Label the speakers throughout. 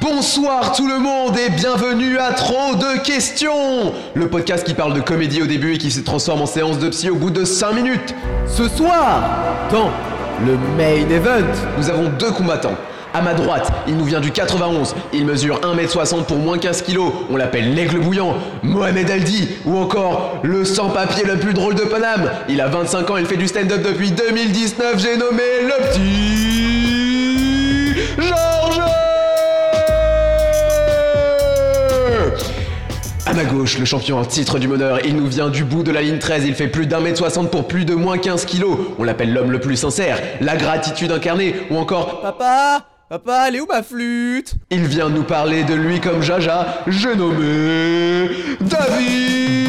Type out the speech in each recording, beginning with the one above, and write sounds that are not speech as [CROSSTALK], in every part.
Speaker 1: Bonsoir tout le monde et bienvenue à Trop de questions Le podcast qui parle de comédie au début et qui se transforme en séance de psy au bout de 5 minutes. Ce soir, dans le main event, nous avons deux combattants. À ma droite, il nous vient du 91, il mesure 1m60 pour moins 15 kg, on l'appelle l'aigle bouillant, Mohamed Aldi, ou encore le sans-papier le plus drôle de Paname. Il a 25 ans, il fait du stand-up depuis 2019, j'ai nommé le petit Georges ma gauche, le champion en titre du meneur, il nous vient du bout de la ligne 13, il fait plus d'un mètre 60 pour plus de moins 15 kilos. On l'appelle l'homme le plus sincère, la gratitude incarnée, ou encore
Speaker 2: Papa Papa, elle est où ma flûte?
Speaker 1: Il vient nous parler de lui comme Jaja, j'ai nommé David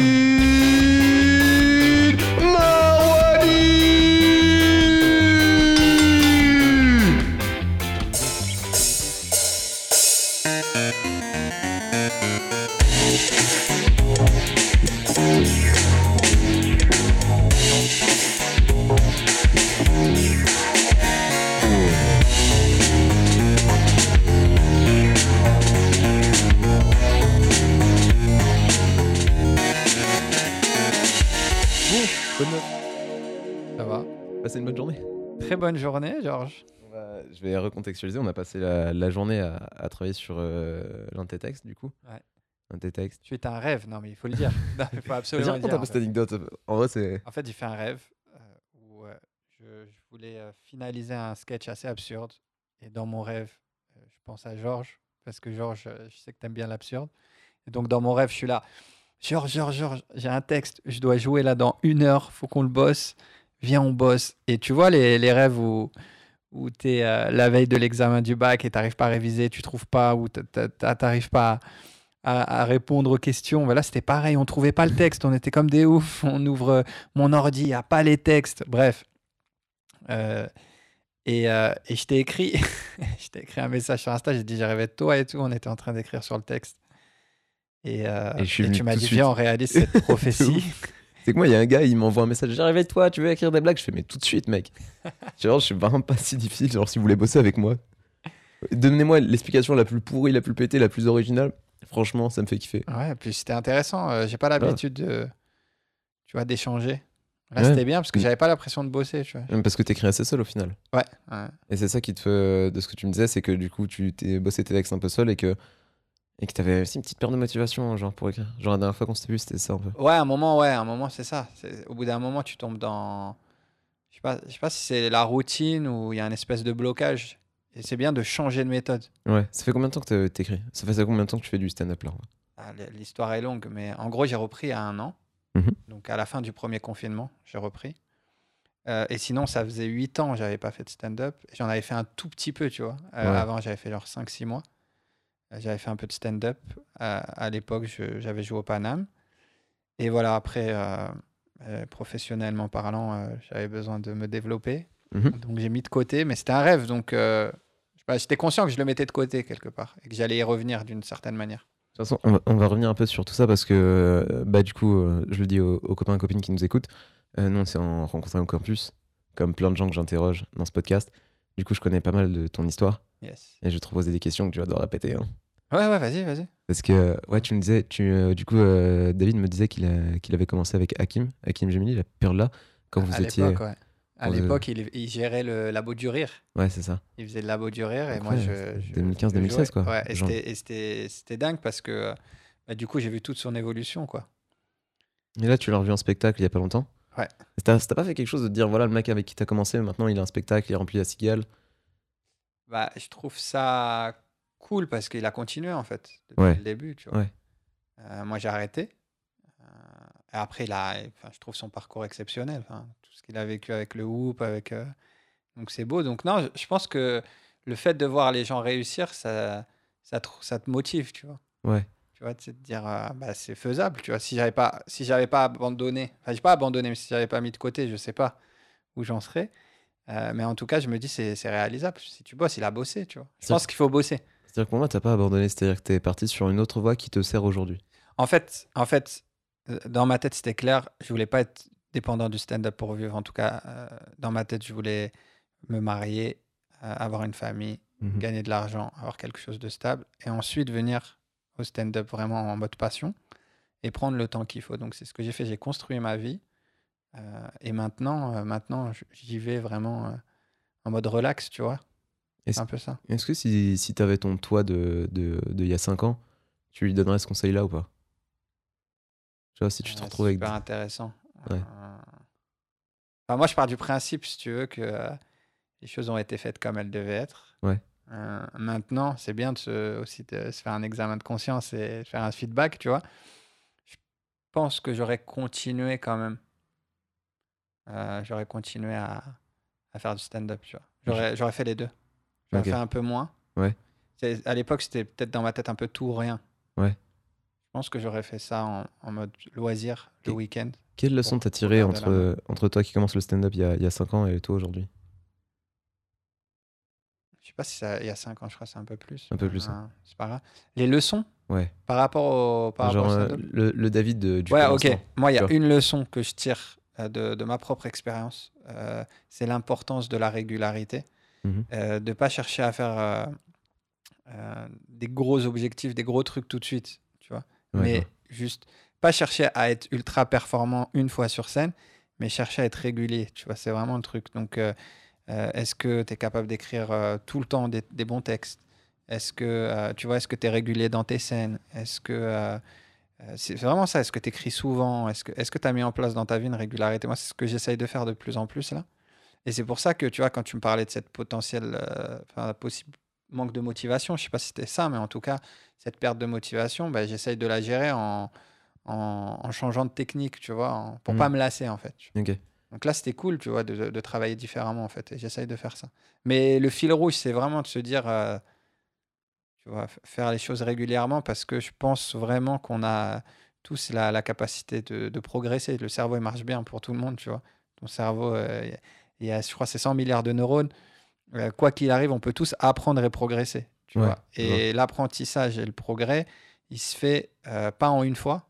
Speaker 3: va
Speaker 2: Passez une bonne journée.
Speaker 3: Très bonne journée, Georges.
Speaker 2: Je vais recontextualiser. On a passé la, la journée à, à travailler sur euh, l'un de tes textes, du coup.
Speaker 3: Ouais.
Speaker 2: Un de tes textes.
Speaker 3: Tu es un rêve, non mais il faut le dire. [LAUGHS] Non, il faut
Speaker 2: Vas-y,
Speaker 3: absolument le
Speaker 2: raconte
Speaker 3: dire.
Speaker 2: un peu
Speaker 3: en
Speaker 2: cette
Speaker 3: fait.
Speaker 2: anecdote. En vrai, c'est.
Speaker 3: En fait, j'ai fait un rêve euh, où euh, je, je voulais euh, finaliser un sketch assez absurde. Et dans mon rêve, euh, je pense à Georges, parce que Georges, euh, je sais que tu aimes bien l'absurde. Et donc, dans mon rêve, je suis là. Georges, Georges, Georges, j'ai un texte, je dois jouer là dans une heure, faut qu'on le bosse. Viens, on bosse. Et tu vois les, les rêves où, où tu es la veille de l'examen du bac et tu n'arrives pas à réviser, tu trouves pas, ou tu n'arrives pas à, à répondre aux questions. Voilà, c'était pareil, on trouvait pas le texte, on était comme des oufs. On ouvre euh, mon ordi, il n'y a pas les textes. Bref. Euh, et, euh, et je t'ai écrit, [LAUGHS] je t'ai écrit un message sur Insta, j'ai dit j'arrivais de toi et tout, on était en train d'écrire sur le texte. Et, euh, tu m'as dit, viens, on réalise cette [LAUGHS] prophétie.
Speaker 2: C'est que moi, il y a un gars, il m'envoie un message. J'arrive avec toi, tu veux écrire des blagues? Je fais, mais tout de suite, mec. [LAUGHS] genre, je suis vraiment pas si difficile. Genre, si vous voulez bosser avec moi, donnez-moi l'explication la plus pourrie, la plus pétée, la plus originale. Franchement, ça me fait kiffer.
Speaker 3: Ouais, puis c'était intéressant. euh, j'ai pas l'habitude de, tu vois, d'échanger. Là,
Speaker 2: Ouais.
Speaker 3: c'était bien parce que
Speaker 2: Mm.
Speaker 3: j'avais pas l'impression de bosser, tu vois.
Speaker 2: Même Parce que t'écris assez seul au final.
Speaker 3: Ouais, ouais.
Speaker 2: Et c'est ça qui te fait, de ce que tu me disais, c'est que du coup, tu t'es bossé tes textes un peu seul et que, et que t'avais aussi une petite perte de motivation, genre, pour écrire. Genre, la dernière fois qu'on s'était vu, c'était ça un peu.
Speaker 3: Ouais, un moment, ouais, un moment, c'est ça. Au bout d'un moment, tu tombes dans. Je sais pas, je sais pas si c'est la routine ou il y a une espèce de blocage. Et c'est bien de changer de méthode.
Speaker 2: Ouais. Ça fait combien de temps que t'as- t'écris? Ça fait ça combien de temps que tu fais du stand-up là
Speaker 3: Ah, L'histoire est longue, mais en gros, j'ai repris à un an.
Speaker 2: Mhm.
Speaker 3: Donc, à la fin du premier confinement, j'ai repris. Euh, et sinon, ça faisait 8 ans que j'avais pas fait de stand-up. J'en avais fait un tout petit peu, tu vois. Euh,
Speaker 2: Ouais.
Speaker 3: Avant, j'avais fait genre 5-6 mois. J'avais fait un peu de stand-up. À l'époque, j'avais joué au Paname. Et voilà, après, euh, euh, professionnellement parlant, euh, j'avais besoin de me développer.
Speaker 2: Mhm.
Speaker 3: Donc, j'ai mis de côté, mais c'était un rêve. Donc, j'étais conscient que je le mettais de côté quelque part et que j'allais y revenir d'une certaine manière.
Speaker 2: De toute façon, on va, on va revenir un peu sur tout ça parce que, bah, du coup, euh, je le dis aux, aux copains et copines qui nous écoutent. Euh, nous, on s'est en- rencontrés au campus, comme plein de gens que j'interroge dans ce podcast. Du coup, je connais pas mal de ton histoire
Speaker 3: Yes.
Speaker 2: et je vais te poser des questions que tu vas devoir répéter. hein.
Speaker 3: Ouais, ouais, vas-y, vas-y.
Speaker 2: Parce que, ouais, tu me disais, tu, euh, du coup, euh, David me disait qu'il avait commencé avec Hakim, Hakim Gemini, la période là, quand vous
Speaker 3: à
Speaker 2: étiez.
Speaker 3: l'époque, ouais. À l'époque, il, il gérait le labo du rire.
Speaker 2: Ouais, c'est ça.
Speaker 3: Il faisait le labo du rire et moi, je. je-
Speaker 2: 2015-2016,
Speaker 3: je
Speaker 2: quoi.
Speaker 3: Ouais, et c'était dingue parce que euh, bah, du coup, j'ai vu toute son évolution, quoi.
Speaker 2: Et là, tu l'as revu en spectacle il y a pas longtemps.
Speaker 3: Ouais.
Speaker 2: T'as pas fait quelque chose de dire, voilà, le mec avec qui t'as commencé, maintenant il a un spectacle, il est rempli la cigale?
Speaker 3: Bah, je trouve ça cool parce qu'il a continué, en fait, depuis
Speaker 2: Ouais.
Speaker 3: le début, tu vois.
Speaker 2: Ouais.
Speaker 3: Euh, moi, j'ai arrêté. Euh, et après, il a, enfin, je trouve son parcours exceptionnel. Tout ce qu'il a vécu avec le Whoop, avec. euh, Donc, c'est beau. Donc, non, je, je pense que le fait de voir les gens réussir, ça, ça, te, ça te motive, tu vois.
Speaker 2: Ouais.
Speaker 3: Tu vois, c'est de dire, euh, bah, c'est faisable. Tu vois, si j'avais pas, si j'avais pas abandonné, enfin, j'ai pas abandonné, mais si j'avais pas mis de côté, je sais pas où j'en serais. Euh, mais en tout cas, je me dis, c'est c'est réalisable. Si tu bosses, il a bossé, tu vois. Je pense qu'il faut bosser.
Speaker 2: C'est-à-dire que pour moi, t'as pas abandonné, c'est-à-dire que t'es parti sur une autre voie qui te sert aujourd'hui.
Speaker 3: En fait, en fait, euh, dans ma tête, c'était clair. Je voulais pas être dépendant du stand-up pour vivre. En tout cas, euh, dans ma tête, je voulais me marier, euh, avoir une famille
Speaker 2: Mhm.
Speaker 3: gagner de l'argent, avoir quelque chose de stable, et ensuite venir au stand-up vraiment en mode passion et prendre le temps qu'il faut. Donc c'est ce que j'ai fait, j'ai construit ma vie, euh, et maintenant, euh, maintenant j'y vais vraiment euh, en mode relax, tu vois.
Speaker 2: Est-ce
Speaker 3: C'est un peu ça.
Speaker 2: est-ce que si, si t'avais ton toi de, de, de il y a 5 ans, tu lui donnerais ce conseil-là ou pas? Tu vois, si tu te retrouves
Speaker 3: c'est
Speaker 2: avec.
Speaker 3: super intéressant.
Speaker 2: Ouais.
Speaker 3: Enfin, moi, je pars du principe, si tu veux, que les choses ont été faites comme elles devaient être.
Speaker 2: Ouais.
Speaker 3: Euh, maintenant, c'est bien de se, aussi de se faire un examen de conscience et faire un feedback, tu vois. Je pense que j'aurais continué quand même. Euh, j'aurais continué à, à faire du stand-up, tu vois. J'aurais, fait les deux. J'aurais fait un peu moins.
Speaker 2: Ouais.
Speaker 3: À l'époque, c'était peut-être dans ma tête un peu tout ou rien.
Speaker 2: Ouais.
Speaker 3: Je pense que j'aurais fait ça en, en mode loisir le week-end.
Speaker 2: Quelle leçon t'as
Speaker 3: pour
Speaker 2: tiré
Speaker 3: garder la main.
Speaker 2: entre, entre toi qui commence le stand-up il y a 5 ans et toi aujourd'hui?
Speaker 3: Je sais pas si ça, il y a 5 ans, je crois c'est un peu plus.
Speaker 2: Un peu plus, hein.
Speaker 3: c'est pas grave. Les leçons
Speaker 2: Ouais.
Speaker 3: par rapport au, par
Speaker 2: Genre
Speaker 3: rapport au
Speaker 2: euh, le, le David de- du
Speaker 3: Ouais, ok. Moi, il y a une leçon que je tire euh, de, de ma propre expérience. euh, c'est l'importance de la régularité.
Speaker 2: Mhm.
Speaker 3: Euh, de pas chercher à faire euh, des gros objectifs, des gros trucs tout de suite, tu vois.
Speaker 2: Ouais,
Speaker 3: mais juste pas chercher à être ultra performant une fois sur scène, mais chercher à être régulier, tu vois. C'est vraiment le truc. Donc, euh, est-ce que tu es capable d'écrire euh, tout le temps des, des bons textes? Est-ce que euh, tu vois, est-ce que tu es régulier dans tes scènes? Est-ce que c'est vraiment ça Est-ce que tu écris souvent? Est-ce que tu as mis en place dans ta vie une régularité? Moi, c'est ce que j'essaye de faire de plus en plus là. Et c'est pour ça que tu vois, quand tu me parlais de cette potentielle, possible manque de motivation, je sais pas si c'était ça, mais en tout cas, cette perte de motivation, bah, j'essaye de la gérer en, en, en changeant de technique, tu vois, en- pour
Speaker 2: Mhm.
Speaker 3: pas me lasser en fait.
Speaker 2: Ok.
Speaker 3: Donc là, c'était cool, tu vois, de, de travailler différemment, en fait. Et j'essaye de faire ça. Mais le fil rouge, c'est vraiment de se dire, euh, tu vois, faire les choses régulièrement parce que je pense vraiment qu'on a tous la, la capacité de, de progresser. Le cerveau, il marche bien pour tout le monde, tu vois. Ton cerveau, euh, il y a, je crois, c'est 100 milliards de neurones. Euh, quoi qu'il arrive, on peut tous apprendre et progresser, tu
Speaker 2: Ouais,
Speaker 3: vois. Et l'apprentissage et le progrès, il se fait pas en une fois.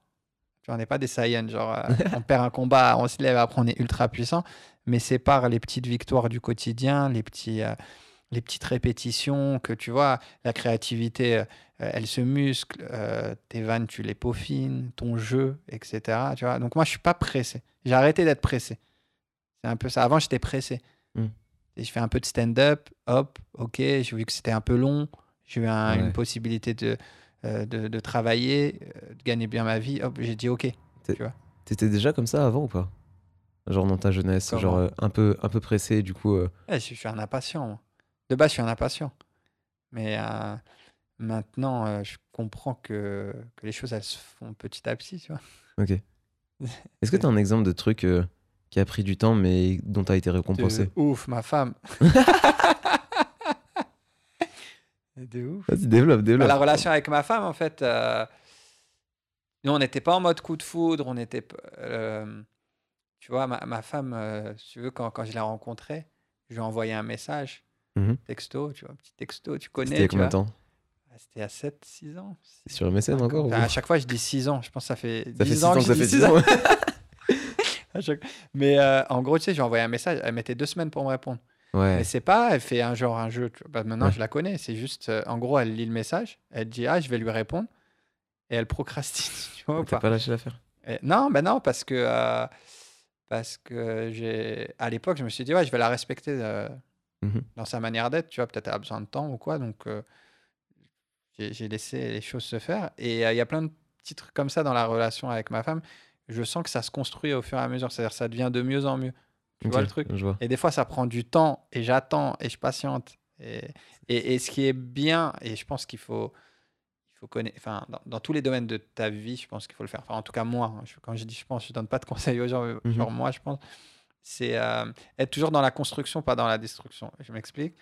Speaker 3: Tu vois, on n'est pas des Saiyans, genre euh, [LAUGHS] on perd un combat, on se lève, après on est ultra puissant. Mais c'est par les petites victoires du quotidien, les, petits, euh, les petites répétitions que tu vois, la créativité, euh, elle se muscle, euh, tes vannes, tu les peaufines, ton jeu, etc. Tu vois Donc moi, je suis pas pressé. J'ai arrêté d'être pressé. C'est un peu ça. Avant, j'étais pressé.
Speaker 2: Mm.
Speaker 3: Et je fais un peu de stand-up, hop, ok, j'ai vu que c'était un peu long, j'ai eu un-
Speaker 2: Ouais.
Speaker 3: une possibilité de, euh, de, de travailler, euh, de gagner bien ma vie, hop, j'ai dit ok.
Speaker 2: T'étais déjà comme ça avant ou pas? Genre dans ta jeunesse,
Speaker 3: Comment?
Speaker 2: genre euh, un peu, un peu pressé, du coup. euh,
Speaker 3: Ouais, je, je suis un impatient. moi. De base, je suis un impatient. Mais maintenant, je comprends que, que les choses, elles se font petit à petit, tu vois.
Speaker 2: Ok. [LAUGHS] Est-ce que t'as un exemple de truc qui a pris du temps mais dont t'as été récompensé?
Speaker 3: De ouf, ma femme. [LAUGHS] de ouf.
Speaker 2: Vas-y, développe,
Speaker 3: Bah,
Speaker 2: développe.
Speaker 3: la relation avec ma femme, en fait, euh, nous, on n'était pas en mode coup de foudre. On était, euh, tu vois, ma, ma femme, euh, si tu veux, quand, quand je l'ai rencontrée, je lui ai envoyé un message,
Speaker 2: Mhm.
Speaker 3: texto, tu vois, un petit texto, tu connais.
Speaker 2: C'était il y a
Speaker 3: tu
Speaker 2: combien de temps?
Speaker 3: Ah, C'était à 7, 6 ans.
Speaker 2: C'est sur MSN encore
Speaker 3: Enfin, à chaque fois, je dis 6 ans. Je pense que ça fait 10
Speaker 2: Ça fait 6
Speaker 3: ans
Speaker 2: ans
Speaker 3: que
Speaker 2: ça fait
Speaker 3: six
Speaker 2: 6 ans. [LAUGHS]
Speaker 3: Chaque- Mais euh, en gros, tu sais, j'ai envoyé un message. Elle mettait deux semaines pour me répondre.
Speaker 2: Ouais.
Speaker 3: Mais c'est pas, elle fait un genre un jeu. Bah, maintenant,
Speaker 2: Ouais.
Speaker 3: je la connais. C'est juste, euh, en gros, elle lit le message. Elle dit, ah, je vais lui répondre. Et elle procrastine. [LAUGHS] Tu vois, pas
Speaker 2: pas lâché l'affaire?
Speaker 3: Et- Non, ben non, parce que, euh, parce que j'ai, à l'époque, je me suis dit, ouais, je vais la respecter euh,
Speaker 2: Mhm.
Speaker 3: dans sa manière d'être. Tu vois, peut-être elle a besoin de temps ou quoi. Donc, j'ai laissé les choses se faire. Et il y a plein de petits trucs comme ça dans la relation avec ma femme. Je sens que ça se construit au fur et à mesure. C'est-à-dire ça devient de mieux en mieux. Tu vois le truc
Speaker 2: Je vois.
Speaker 3: Et des fois, ça prend du temps et j'attends et je patiente. Et, et, et ce qui est bien, et je pense qu'il faut, il faut connaître, enfin, dans, dans tous les domaines de ta vie, je pense qu'il faut le faire. Enfin, en tout cas, moi, hein, je- quand je dis je pense, je donne pas de [LAUGHS] conseils aux gens, euh,
Speaker 2: Mhm.
Speaker 3: genre moi, je pense, c'est euh, être toujours dans la construction, pas dans la destruction. Je m'explique.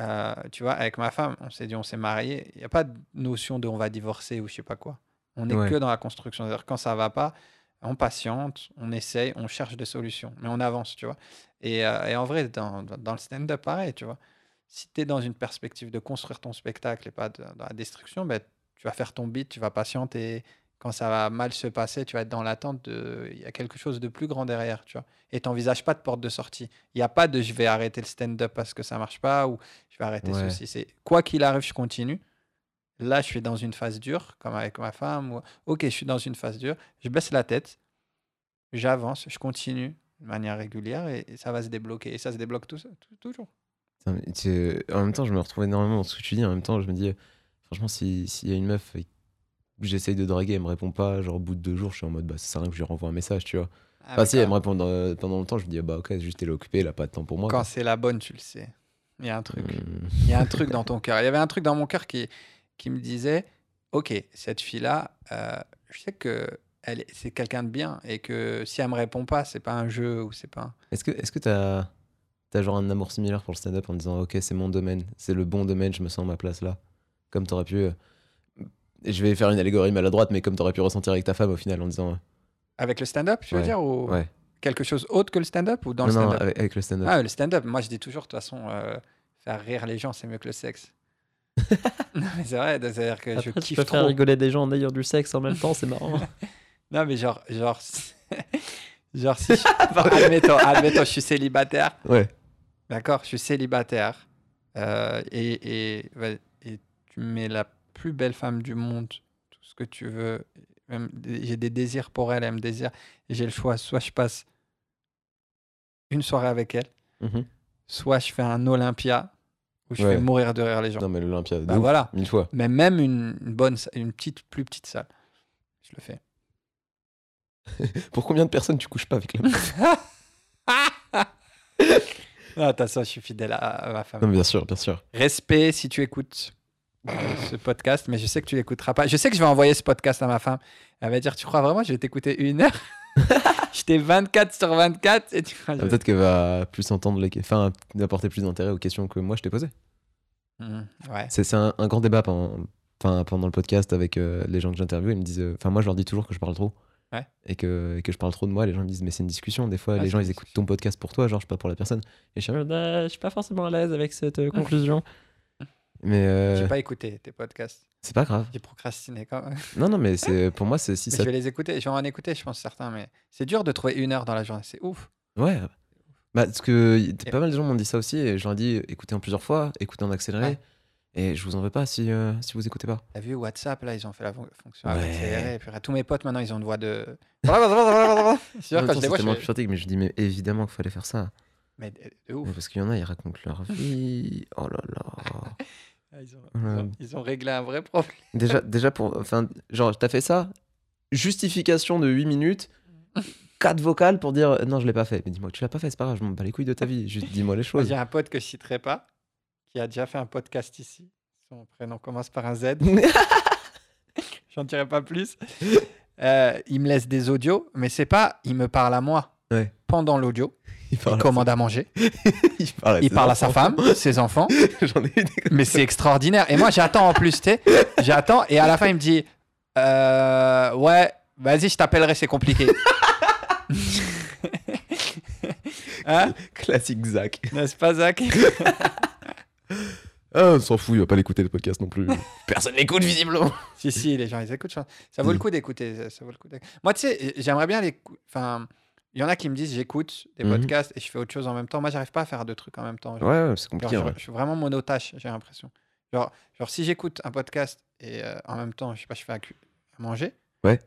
Speaker 3: Euh, tu vois, avec ma femme, on s'est dit, on s'est marié. Il n'y a pas de notion de on va divorcer ou je sais pas quoi. On est
Speaker 2: Ouais.
Speaker 3: que dans la construction. C'est-à-dire quand ça va pas, on patiente, on essaye, on cherche des solutions, mais on avance, tu vois. Et, euh, et en vrai, dans, le stand-up, pareil, tu vois. Si tu es dans une perspective de construire ton spectacle et pas de- dans la destruction, ben, tu vas faire ton beat, tu vas patienter. quand ça va mal se passer, tu vas être dans l'attente de. Il y a quelque chose de plus grand derrière, tu vois. Et tu n'envisages pas de porte de sortie. Il n'y a pas de je vais arrêter le stand-up parce que ça marche pas ou je vais arrêter
Speaker 2: Ouais.
Speaker 3: ceci. C'est quoi qu'il arrive, je continue. Là, je suis dans une phase dure, comme avec ma femme. Ou... Ok, je suis dans une phase dure. Je baisse la tête, j'avance, je continue de manière régulière et, et ça va se débloquer. Et ça se débloque tout, tout- toujours.
Speaker 2: Tu- En même temps, je me retrouve énormément dans ce que tu dis. En même temps, je me dis, franchement, si- s'il y a une meuf que j'essaye de draguer, elle me répond pas, genre au bout de deux jours, je suis en mode, bah, ça sert à rien que je lui renvoie un message, tu vois.
Speaker 3: Ah,
Speaker 2: Enfin, si elle me répond dans- pendant longtemps, je me dis, ah bah ok, juste elle est occupée, elle a pas de temps pour moi.
Speaker 3: Quand c'est la bonne, tu le sais. Il y a un truc.
Speaker 2: Hum,
Speaker 3: Il y a un truc dans ton cœur. Il y avait un truc dans mon cœur qui, qui me disait Ok, cette fille-là, euh, je sais que elle est- c'est quelqu'un de bien et que si elle me répond pas, c'est pas un jeu ou c'est pas. un-
Speaker 2: Est-ce que est-ce que t'as as genre un amour similaire pour le stand-up en disant, ok, c'est mon domaine, c'est le bon domaine, je me sens à ma place là Comme t'aurais pu. euh, Je vais faire une allégorie maladroite, mais comme t'aurais pu ressentir avec ta femme au final en disant,
Speaker 3: Avec le stand-up, tu veux dire Ou
Speaker 2: ouais.
Speaker 3: quelque chose autre que le stand-up ou dans
Speaker 2: non,
Speaker 3: le
Speaker 2: non,
Speaker 3: stand-up?
Speaker 2: avec, avec le stand-up.
Speaker 3: Ah, le stand-up, moi je dis toujours, de toute façon, euh, faire rire les gens, c'est mieux que le sexe. [LAUGHS] non, mais c'est vrai, c'est-à-dire que je
Speaker 4: Après, tu
Speaker 3: kiffe
Speaker 4: peux
Speaker 3: trop.
Speaker 4: faire rigoler des gens en ayant du sexe en même temps, c'est marrant. [LAUGHS]
Speaker 3: Non, mais genre, genre, [LAUGHS] genre si je- admettons, admettons, je suis célibataire.
Speaker 2: Ouais.
Speaker 3: D'accord, je suis célibataire euh, et, et, et tu mets la plus belle femme du monde, tout ce que tu veux. J'ai des désirs pour elle, elle me désire. Et j'ai le choix, soit je passe une soirée avec elle,
Speaker 2: Mhm.
Speaker 3: soit je fais un Olympia où je
Speaker 2: Ouais.
Speaker 3: fais mourir de rire les gens.
Speaker 2: Non, mais l'Olympia, de
Speaker 3: bah voilà,
Speaker 2: mille fois.
Speaker 3: mais même une, bonne, une petite, plus petite salle, je le fais. [LAUGHS]
Speaker 2: Pour combien de personnes tu couches pas avec la meuf [LAUGHS]
Speaker 3: Ah, attention, je suis fidèle à, à ma femme.
Speaker 2: Non, bien sûr, bien sûr.
Speaker 3: Respect si tu écoutes euh, ce podcast, mais je sais que tu l'écouteras pas. Je sais que je vais envoyer ce podcast à ma femme. Elle va dire Tu crois vraiment que je vais t'écouter une heure? [LAUGHS] J'étais 24 sur 24 et tu
Speaker 2: Ah, Peut-être qu'elle va plus entendre les... Enfin, apporter plus d'intérêt aux questions que moi je t'ai posées.
Speaker 3: Hmm, ouais.
Speaker 2: C'est un, un grand débat pendant, pendant le podcast avec euh, les gens que j'interviewe. Ils me disent, euh, enfin, moi je leur dis toujours que je parle trop.
Speaker 3: Ouais.
Speaker 2: Et que, et que je parle trop de moi. Les gens me disent, mais c'est une discussion. Des fois, les gens ils écoutent ton podcast pour toi, genre, je pas pour la personne. Et je suis
Speaker 4: Euh, je suis pas forcément à l'aise avec cette [LAUGHS] conclusion.
Speaker 2: Mais euh,
Speaker 3: J'ai pas écouté tes podcasts.
Speaker 2: c'est pas grave.
Speaker 3: J'ai procrastiné quand même.
Speaker 2: Non, non, mais c'est [LAUGHS] pour moi, c'est si
Speaker 3: Mais
Speaker 2: ça.
Speaker 3: Je vais les écouter. Je vais en écouter, je pense, certains. Mais c'est dur de trouver une heure dans la journée. C'est ouf.
Speaker 2: Ouais. Bah, parce que
Speaker 3: Et-
Speaker 2: pas mal de gens m'ont dit ça aussi. Et je leur ai dit, écoutez en plusieurs fois, écoutez en accéléré.
Speaker 3: Ouais.
Speaker 2: Et je vous en veux pas si, euh, si vous écoutez pas.
Speaker 3: T'as vu WhatsApp, là, ils ont fait la fon- fonction
Speaker 2: Ouais.
Speaker 3: accélérée. Et puis, tous mes potes, maintenant, ils ont une voix de. [LAUGHS] C'est [LAUGHS] sûr, quand je les vois, je
Speaker 2: psychotique, mais je dis, mais évidemment qu'il fallait faire ça.
Speaker 3: Mais de de ouf.
Speaker 2: Mais parce qu'il y en a, ils racontent leur vie. Oh là là.
Speaker 3: Ah, Ils ont,
Speaker 2: Ouais.
Speaker 3: ils ont- ils ont réglé un vrai problème.
Speaker 2: Déjà, déjà pour. Enfin, genre, t'as fait ça Justification de 8 minutes, 4 vocales pour dire non, je l'ai pas fait. Mais dis-moi que tu l'as pas fait, c'est pas grave, je m'en bats les couilles de ta vie. Juste dis-moi les choses.
Speaker 3: J'ai un pote que je citerai pas, qui a déjà fait un podcast ici. Son prénom commence par un Z. [LAUGHS] J'en dirai pas plus. Euh, il me laisse des audios, mais c'est pas. Il me parle à moi.
Speaker 2: Ouais.
Speaker 3: Pendant l'audio,
Speaker 2: il parle,
Speaker 3: commande à manger. [LAUGHS]
Speaker 2: il parle à
Speaker 3: Il
Speaker 2: ses
Speaker 3: parle à sa femme, ses enfants. [LAUGHS]
Speaker 2: J'en ai eu des
Speaker 3: Mais c'est extraordinaire. Et moi, j'attends en plus, tu sais. J'attends. Et à la fin, il me dit euh, Ouais, vas-y, je t'appellerai, c'est compliqué. [LAUGHS] hein
Speaker 2: classiques Zach.
Speaker 3: N'est-ce pas, Zach
Speaker 2: Ah, on s'en fout, il va pas l'écouter le podcast non plus. Personne l'écoute visiblement.
Speaker 3: Si, si, les gens, ils écoutent. pense. Ça vaut le coup d'écouter. ça- vaut le coup Moi, tu sais, j'aimerais bien les. Enfin, il y en a qui me disent j'écoute des
Speaker 2: Mhm.
Speaker 3: podcasts et je fais autre chose en même temps. Moi, j'arrive pas à faire deux trucs en même temps.
Speaker 2: Ouais,
Speaker 3: Genre,
Speaker 2: ouais, c'est compliqué.
Speaker 3: je,
Speaker 2: ouais.
Speaker 3: je suis vraiment monotache, j'ai l'impression. Genre, genre, si j'écoute un podcast et euh, en même temps, je sais pas, je fais à, à manger.
Speaker 2: Ouais.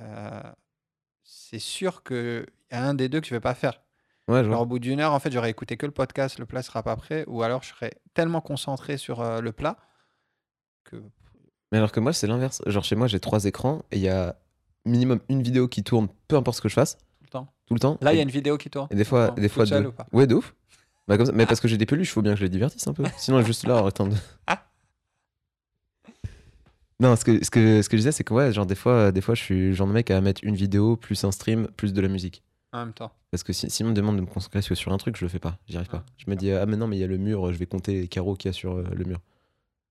Speaker 3: euh, c'est sûr qu'il y a un des deux que je vais pas faire.
Speaker 2: Ouais,
Speaker 3: Genre,
Speaker 2: genre.
Speaker 3: au bout d'une heure, en fait, j'aurais écouté que le podcast, le plat sera pas prêt, ou alors je serais tellement concentré sur euh, le plat que.
Speaker 2: Mais alors que moi, c'est l'inverse. Genre, chez moi, j'ai trois écrans et il y a minimum une vidéo qui tourne, peu importe ce que je fasse,
Speaker 3: Tout le temps. Là, il y a une vidéo qui tourne.
Speaker 2: Et des fois, des fois deux.
Speaker 3: ou pas
Speaker 2: Ouais, de ouf. Bah, comme ça. Mais parce que j'ai des peluches, il faut bien que je les divertisse un peu. [LAUGHS] Sinon, elle est juste là en de.
Speaker 3: Ah.
Speaker 2: Non, ce que, ce, que, ce que je disais, c'est que ouais, genre des fois, des fois, je suis le genre de mec à mettre une vidéo, plus un stream, plus de la musique.
Speaker 3: En même temps.
Speaker 2: Parce que si, si on me demande de me concentrer sur un truc, je le fais pas. J'y arrive pas. Je me dis, ah, mais non, mais il y a le mur, je vais compter les carreaux qu'il y a sur euh, le mur.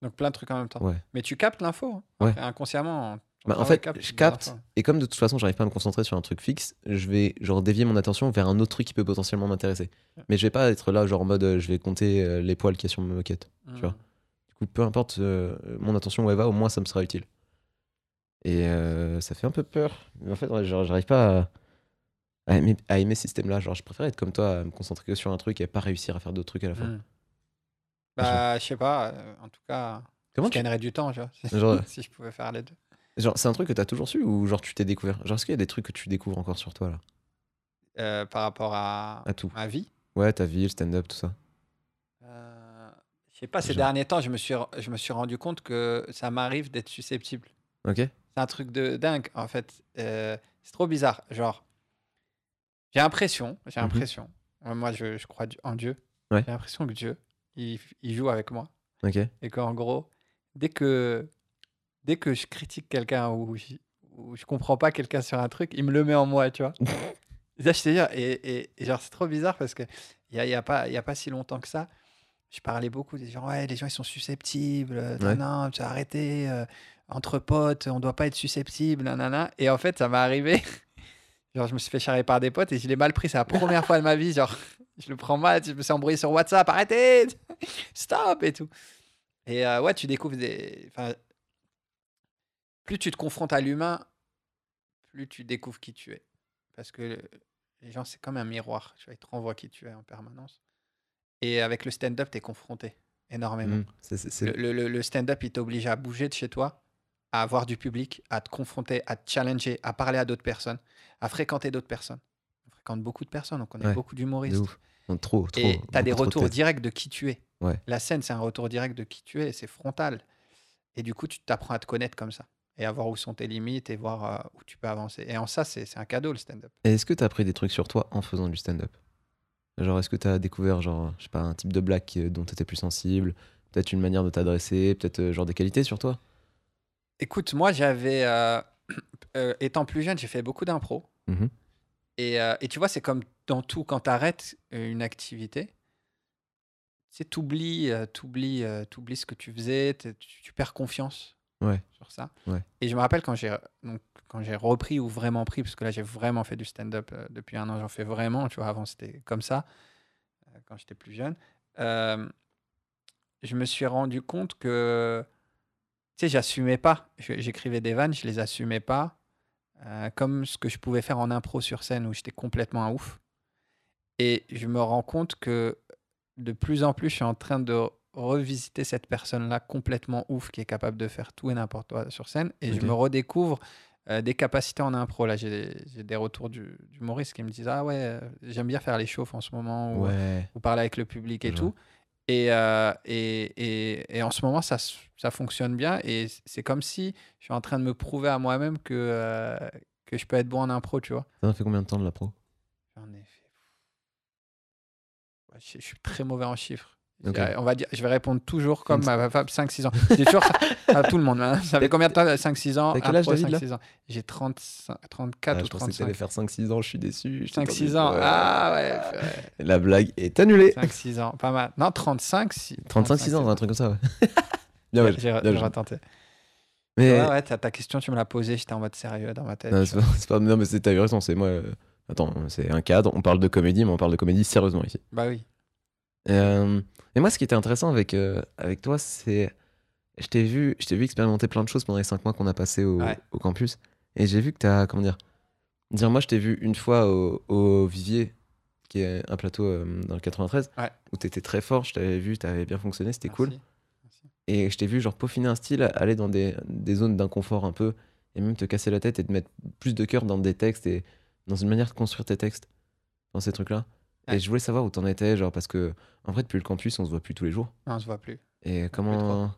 Speaker 3: Donc plein de trucs en même temps.
Speaker 2: Ouais.
Speaker 3: Mais tu captes l'info. hein.
Speaker 2: Ouais.
Speaker 3: Inconsciemment.
Speaker 2: Bah, en fait, je capte, et comme de toute façon, j'arrive pas à me concentrer sur un truc fixe, je vais genre dévier mon attention vers un autre truc qui peut potentiellement m'intéresser. Mais je vais pas être là, genre en mode, euh, je vais compter euh, les poils qu'il y a sur ma moquette.
Speaker 3: Hmm.
Speaker 2: vois. Du coup, peu importe euh, mon attention où elle va, au moins ça me sera utile. Et euh, ça fait un peu peur. Mais en fait, j'arrive pas à, à aimer, à aimer ce système-là. Genre, je préfère être comme toi, à me concentrer que sur un truc et pas réussir à faire d'autres trucs à la fois.
Speaker 3: Hmm. Bah, je sais pas. en tout cas,
Speaker 2: Comment
Speaker 3: je
Speaker 2: tu...
Speaker 3: gagnerais du temps, tu vois, si, [LAUGHS]
Speaker 2: Genre-
Speaker 3: si je pouvais faire les deux.
Speaker 2: Genre, c'est un truc que t'as toujours su ou genre tu t'es découvert? Genre, est-ce qu'il y a des trucs que tu découvres encore sur toi là?
Speaker 3: Euh, par rapport à
Speaker 2: À tout.
Speaker 3: ma vie?
Speaker 2: Ouais, ta vie, le stand-up, tout ça.
Speaker 3: Euh, je sais pas, ces
Speaker 2: Genre.
Speaker 3: derniers temps, je me suis, je me suis rendu compte que ça m'arrive d'être susceptible.
Speaker 2: Ok
Speaker 3: C'est un truc de dingue, en fait. Euh, c'est trop bizarre. Genre, j'ai l'impression, j'ai
Speaker 2: Mhm.
Speaker 3: l'impression, euh, moi je, je crois en Dieu,
Speaker 2: Ouais.
Speaker 3: j'ai l'impression que Dieu, il, il joue avec moi.
Speaker 2: Ok.
Speaker 3: Et qu'en gros, dès que, dès que je critique quelqu'un ou, je- ou je comprends pas quelqu'un sur un truc, il me le met en moi, tu vois. [LAUGHS] Et ça, je te dire, et, et- et genre, c'est trop bizarre parce que il y a, il y a pas, il y a pas si longtemps que ça, je parlais beaucoup des gens, ouais, les gens ils sont susceptibles, euh,
Speaker 2: Ouais.
Speaker 3: non, tu as arrêté, euh, entre potes, on doit pas être susceptible, nanana. Et en fait, ça m'est arrivé. [LAUGHS] Genre, je me suis fait charrer par des potes et je l'ai mal pris. C'est la première fois de ma vie. Genre, [LAUGHS] je le prends mal. Je me suis embrouillé sur WhatsApp. Arrêtez Stop Et tout. Et euh, ouais, tu découvres des. Enfin, plus tu te confrontes à l'humain, plus tu découvres qui tu es. Parce que les gens, c'est comme un miroir. Tu vois, ils te renvoient qui tu es en permanence. Et avec le stand-up, tu es confronté énormément.
Speaker 2: Mm. C'est-
Speaker 3: Le, le- le stand-up, il t'oblige à bouger de chez toi, à avoir du public, à te confronter, à te challenger, à parler à d'autres personnes, à fréquenter d'autres personnes. On fréquente beaucoup de personnes, on connaît
Speaker 2: Ouais,
Speaker 3: beaucoup d'humoristes.
Speaker 2: trop, trop.
Speaker 3: Et tu as des retours directs de qui tu es.
Speaker 2: Ouais.
Speaker 3: La scène, c'est un retour direct de qui tu es, c'est frontal. Et du coup, tu t'apprends à te connaître comme ça. Et à voir où sont tes limites et voir euh, où tu peux avancer. Et en ça, c'est un cadeau, le stand-up.
Speaker 2: Est-ce que t'as appris des trucs sur toi en faisant du stand-up? Genre, est-ce que t'as découvert, genre, je sais pas, un type de blague dont t'étais plus sensible? Peut-être une manière de t'adresser Peut-être, euh, genre, des qualités sur toi?
Speaker 3: Écoute, moi, j'avais. euh, [CLEARS THROAT] euh, étant plus jeune, j'ai fait beaucoup d'impro.
Speaker 2: Mhm.
Speaker 3: Et, euh, et tu vois, c'est comme dans tout, quand tu arrêtes une activité, tu sais, t'oublies, t'oublies, t'oublies ce que tu faisais, tu, tu perds confiance
Speaker 2: Ouais.
Speaker 3: sur ça.
Speaker 2: Ouais.
Speaker 3: Et je me rappelle quand j'ai donc quand j'ai repris ou vraiment pris, parce que là j'ai vraiment fait du stand-up euh, depuis un an, j'en fais vraiment, tu vois, avant c'était comme ça, euh, quand j'étais plus jeune. euh, je me suis rendu compte que, tu sais, j'assumais pas. J'écrivais des vannes, je les assumais pas. comme ce que je pouvais faire en impro sur scène où j'étais complètement un ouf. Et je me rends compte que de plus en plus, je suis en train de revisiter cette personne-là complètement ouf qui est capable de faire tout et n'importe quoi sur scène. Et je me redécouvre euh, des capacités en impro. Là, j'ai des, retours du- d'humoristes qui me disent Ah ouais, euh, j'aime bien faire les chauffes en ce moment. Ou,
Speaker 2: Ouais.
Speaker 3: ou parler avec le public et tout. Et, euh, et, et, et en ce moment, ça, ça fonctionne bien. Et c'est comme si je suis en train de me prouver à moi-même que, que je peux être bon en impro, tu vois.
Speaker 2: Ça en fait combien de temps de la pro?
Speaker 3: J'en ai fait. Ouais, Je je suis très mauvais en chiffres.
Speaker 2: Ok.
Speaker 3: Je- On va dire, je vais répondre toujours comme ma femme, 5-6 ans. J'ai toujours ça à tout le monde. hein. Ça fait combien de temps 5-6 ans?
Speaker 2: T'as quel âge,
Speaker 3: impro,
Speaker 2: David, là?
Speaker 3: 5-6 ans. J'ai 35 34
Speaker 2: Ah,
Speaker 3: ou
Speaker 2: Je pensais que t'allais
Speaker 3: 35.
Speaker 2: faire 5-6 ans, je suis déçu. je t'ai
Speaker 3: 5-6
Speaker 2: entendu.
Speaker 3: ans.
Speaker 2: Ouais.
Speaker 3: Ah ouais.
Speaker 2: La blague est annulée
Speaker 3: 5-6 ans. Pas mal. Non, 35. Si,
Speaker 2: 35-6 ans, un truc comme ça, ouais. [LAUGHS] Bien, ouais.
Speaker 3: j'ai- retenté.
Speaker 2: Mais
Speaker 3: Ouais, ouais, ta, question, tu me l'as posée, j'étais en mode sérieux dans ma tête.
Speaker 2: Non, pas, pas- non, mais c'est- t'as eu raison, c'est moi. euh, Attends, c'est un cadre, on parle de comédie, mais on parle de comédie sérieusement ici.
Speaker 3: Bah oui.
Speaker 2: Euh, et moi, ce qui était intéressant avec, euh, avec toi, c'est. Je t'ai vu, je t'ai vu expérimenter plein de choses pendant les 5 mois qu'on a passé au,
Speaker 3: Ouais.
Speaker 2: au campus. Et j'ai vu que t'as. Comment dire Dire, moi, je t'ai vu une fois au, au Vivier, qui est un plateau euh, dans le 93,
Speaker 3: Ouais.
Speaker 2: où t'étais très fort, je t'avais vu, t'avais bien fonctionné, c'était cool.
Speaker 3: Merci.
Speaker 2: Et je t'ai vu, genre, peaufiner un style, aller dans des, des zones d'inconfort un peu, et même te casser la tête et te mettre plus de cœur dans des textes et dans une manière de construire tes textes, dans ces trucs-là.
Speaker 3: Ouais.
Speaker 2: Et je voulais savoir où t'en étais, genre, parce que, en vrai, depuis le campus, on se voit plus tous les jours.
Speaker 3: Non, on se voit plus.
Speaker 2: Et comment.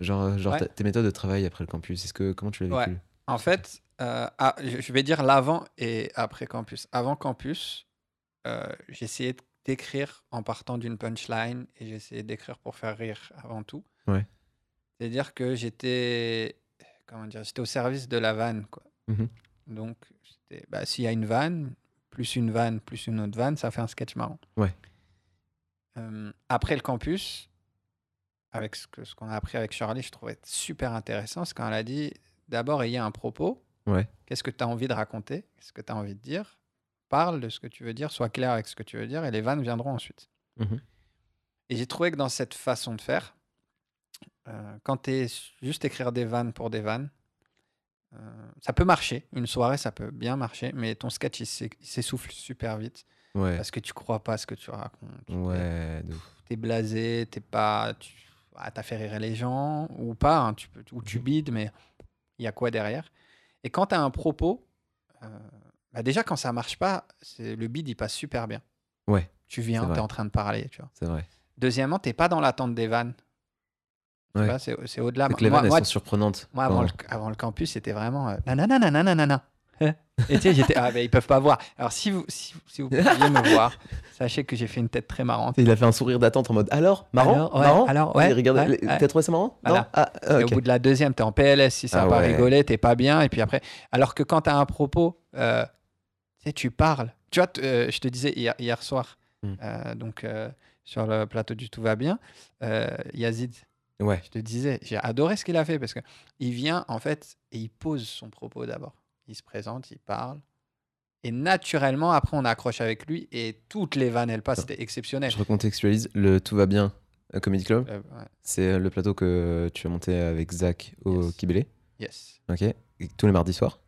Speaker 2: Genre, genre
Speaker 3: Ouais.
Speaker 2: ta- tes méthodes de travail après le campus, est-ce que, comment tu l'as vécu
Speaker 3: Ouais. En fait, euh, ah, je vais dire l'avant et après campus. Avant campus, euh, j'essayais d'écrire en partant d'une punchline et j'essayais d'écrire pour faire rire avant tout.
Speaker 2: Ouais.
Speaker 3: C'est-à-dire que j'étais comment dire, j'étais au service de la vanne quoi.
Speaker 2: Mhm.
Speaker 3: Donc c'était- bah, s'il y a une vanne, plus une vanne, plus une autre vanne, ça fait un sketch marrant.
Speaker 2: Ouais.
Speaker 3: Euh, après le campus, avec ce qu'on a appris avec Charlie, je trouvais super intéressant, c'est quand elle a dit d'abord ayez un propos.
Speaker 2: Ouais.
Speaker 3: Qu'est-ce que tu as envie de raconter? Qu'est-ce que tu as envie de dire? Parle de ce que tu veux dire, sois clair avec ce que tu veux dire et les vannes viendront ensuite.
Speaker 2: Mhm.
Speaker 3: Et j'ai trouvé que dans cette façon de faire, euh, quand tu es juste écrire des vannes pour des vannes, ça peut marcher. Une soirée, ça peut bien marcher, mais ton sketch, il s'essouffle super vite
Speaker 2: Ouais.
Speaker 3: parce que tu crois pas à ce que tu racontes.
Speaker 2: Ouais.
Speaker 3: T'es blasé, t'es pas. Tu ah, t'as fait rire les gens ou pas, hein, tu ou tu bides, mais il y a quoi derrière Et quand tu as un propos, euh, bah déjà, quand ça marche pas, le bid, il passe super bien.
Speaker 2: Ouais,
Speaker 3: Tu viens,
Speaker 2: c'est
Speaker 3: tu es
Speaker 2: vrai.
Speaker 3: en train de parler, tu vois.
Speaker 2: c'est vrai.
Speaker 3: Deuxièmement, t'es pas dans l'attente des vannes.
Speaker 2: Ouais.
Speaker 3: c'est c'est au-delà.
Speaker 2: Que les
Speaker 3: Moi-
Speaker 2: vannes, elles
Speaker 3: moi,
Speaker 2: sont surprenantes.
Speaker 3: moi, avant, le, avant le campus, c'était vraiment euh, nanana, nanana, nanana. Et tu sais, j'étais. Ah, mais ils peuvent pas voir. Alors, si vous, si, si vous pouviez me voir, [LAUGHS] sachez que j'ai fait une tête très marrante.
Speaker 2: Il a fait un sourire d'attente en mode alors Marrant
Speaker 3: Alors, ouais,
Speaker 2: Marrant
Speaker 3: alors, ouais,
Speaker 2: regarde,
Speaker 3: ouais, ouais.
Speaker 2: T'as trouvé ça marrant?
Speaker 3: Voilà.
Speaker 2: Non Ah, ah,
Speaker 3: au bout de la deuxième, tu es en PLS. Si ça n'a
Speaker 2: Ah
Speaker 3: pas rigolé, t'es pas bien. Et puis après, alors que quand tu as un propos, euh, tu sais, tu parles. Tu vois, euh, je te disais hier, hier soir,
Speaker 2: Hmm.
Speaker 3: euh, donc sur le plateau du Tout va bien, Yazid,
Speaker 2: Ouais,
Speaker 3: je te disais, j'ai adoré ce qu'il a fait parce que il vient en fait et il pose son propos d'abord. Il se présente, il parle. Et naturellement, après, on accroche avec lui et toutes les vannes, elles passent. C'était exceptionnel.
Speaker 2: je recontextualise. Le Tout va bien euh, Comedy Club,
Speaker 3: Euh, ouais.
Speaker 2: c'est euh, le plateau que tu as monté avec Zach au
Speaker 3: Yes.
Speaker 2: Kibélé.
Speaker 3: Yes.
Speaker 2: Ok. Et tous les mardis soirs.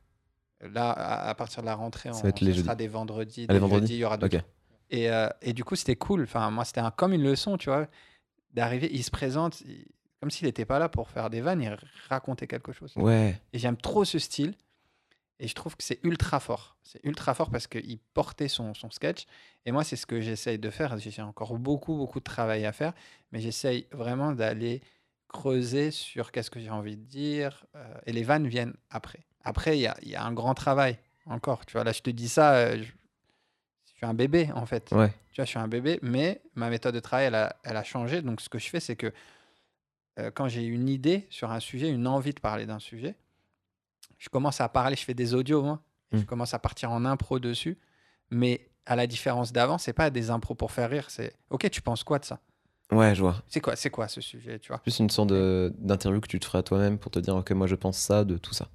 Speaker 3: Là, à, à partir de la rentrée,
Speaker 2: Ça
Speaker 3: on,
Speaker 2: va être les
Speaker 3: sera
Speaker 2: jeudis.
Speaker 3: des vendredis.
Speaker 2: Ah, les vendredis
Speaker 3: jeudis, il y aura d'autres
Speaker 2: Ok.
Speaker 3: Et, euh, et du coup, c'était cool. Enfin, moi, c'était un- comme une leçon, tu vois, d'arriver. Il se présente il- comme s'il n'était pas là pour faire des vannes, il racontait quelque chose.
Speaker 2: Ouais.
Speaker 3: Et j'aime trop ce style. Et je trouve que c'est ultra fort. C'est ultra fort parce qu'il portait son, son sketch. Et moi, c'est ce que j'essaye de faire. J'ai encore beaucoup, beaucoup de travail à faire. Mais j'essaye vraiment d'aller creuser sur qu'est-ce que j'ai envie de dire. euh, et les vannes viennent après. Après, il y a, y a un grand travail encore. Tu vois, là, je te dis ça. euh, je, je suis un bébé, en fait.
Speaker 2: Ouais.
Speaker 3: Tu vois, je suis un bébé, mais ma méthode de travail, elle a, elle a changé. Donc, ce que je fais, c'est que euh, quand j'ai une idée sur un sujet, une envie de parler d'un sujet, je commence à parler, je fais des audios, moi. et Je
Speaker 2: Mm.
Speaker 3: commence à partir en impro dessus. Mais à la différence d'avant, c'est pas des impros pour faire rire. C'est OK, tu penses quoi de ça?
Speaker 2: Ouais, je vois.
Speaker 3: C'est quoi, c'est quoi ce sujet, tu vois?
Speaker 2: Plus une sorte d'interview que tu te ferais à toi-même pour te dire, ok, moi je pense ça de tout ça.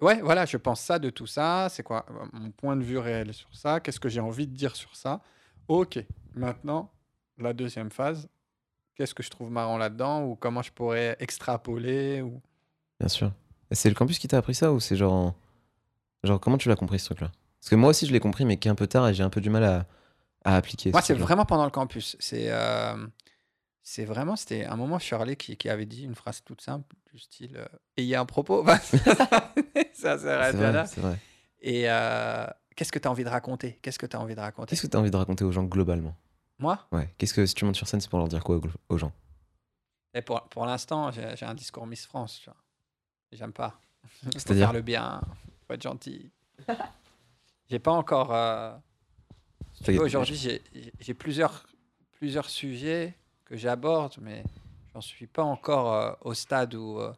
Speaker 3: Ouais, voilà, je pense ça de tout ça. C'est quoi euh, mon point de vue réel sur ça Qu'est-ce que j'ai envie de dire sur ça? Ok, maintenant, la deuxième phase. Qu'est-ce que je trouve marrant là-dedans Ou comment je pourrais extrapoler ou...
Speaker 2: Bien sûr. Et c'est le campus qui t'a appris ça ou c'est genre. Genre, comment tu l'as compris ce truc-là? Parce que moi aussi je l'ai compris, mais qu'un peu tard et j'ai un peu du mal à, à appliquer.
Speaker 3: Moi,
Speaker 2: ce
Speaker 3: c'est vraiment pendant le campus. C'est euh, c'est vraiment, c'était un moment Shirley qui, qui avait dit une phrase toute simple du style euh, Et il y a un propos [LAUGHS] Ça s'arrête
Speaker 2: C'est vrai,
Speaker 3: là.
Speaker 2: vrai.
Speaker 3: Et euh, qu'est-ce que tu as envie de raconter? Qu'est-ce que tu as envie de raconter?
Speaker 2: Qu'est-ce que tu as envie de raconter aux gens globalement?
Speaker 3: Moi
Speaker 2: Ouais. Qu'est-ce que si tu montes sur scène, c'est pour leur dire quoi aux, gens?
Speaker 3: Et pour, pour l'instant, j'ai un discours Miss France. tu vois. J'aime pas. [LAUGHS]
Speaker 2: C'est-à-dire
Speaker 3: faire le bien, faut être gentil. [LAUGHS] J'ai pas encore. euh, Aujourd'hui, j'ai plusieurs, plusieurs sujets que j'aborde, mais j'en suis pas encore euh, au stade où, euh,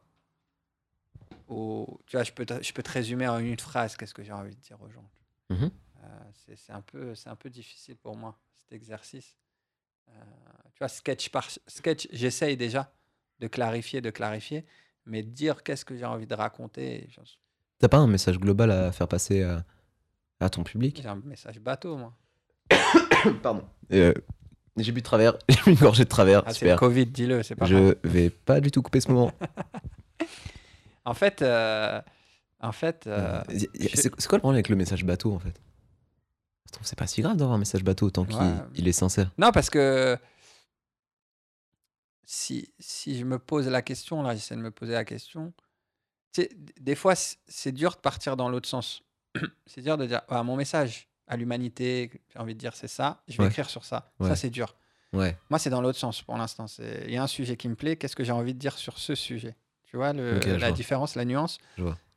Speaker 3: où, tu vois, je peux, te, je peux te résumer en une phrase qu'est-ce que j'ai envie de dire aux gens.
Speaker 2: Mhm.
Speaker 3: Euh, c'est- un peu, un peu difficile pour moi cet exercice. Euh, tu vois, sketch par sketch, j'essaye déjà de clarifier, de clarifier, mais dire qu'est-ce que j'ai envie de raconter,
Speaker 2: T'as pas un message global à faire passer à, à ton public?
Speaker 3: J'ai un message bateau, moi. [COUGHS]
Speaker 2: Pardon. Euh, j'ai bu de travers, [LAUGHS] j'ai bu une gorgée de travers.
Speaker 3: Ah, c'est le. Covid, dis-le, c'est pas.
Speaker 2: Je vais pas du tout couper ce moment. [LAUGHS]
Speaker 3: En fait, euh, en fait, euh,
Speaker 2: Euh,
Speaker 3: je-
Speaker 2: c'est quoi le problème avec le message bateau en fait? Je trouve que c'est pas si grave d'avoir un message bateau tant qu'il
Speaker 3: Ouais.
Speaker 2: il est sincère.
Speaker 3: non, parce que si, si je me pose la question, là, j'essaie de me poser la question, des fois, c'est dur de partir dans l'autre sens. [CLEARS THROAT] c'est dur de dire, Ah, mon message à l'humanité, j'ai envie de dire, c'est ça, je vais
Speaker 2: Ouais.
Speaker 3: écrire sur ça.
Speaker 2: Ouais.
Speaker 3: Ça, c'est dur.
Speaker 2: Ouais.
Speaker 3: Moi, c'est dans l'autre sens pour l'instant. Il y a un sujet qui me plaît, qu'est-ce que j'ai envie de dire sur ce sujet? Tu vois le- la
Speaker 2: vois.
Speaker 3: différence, la nuance.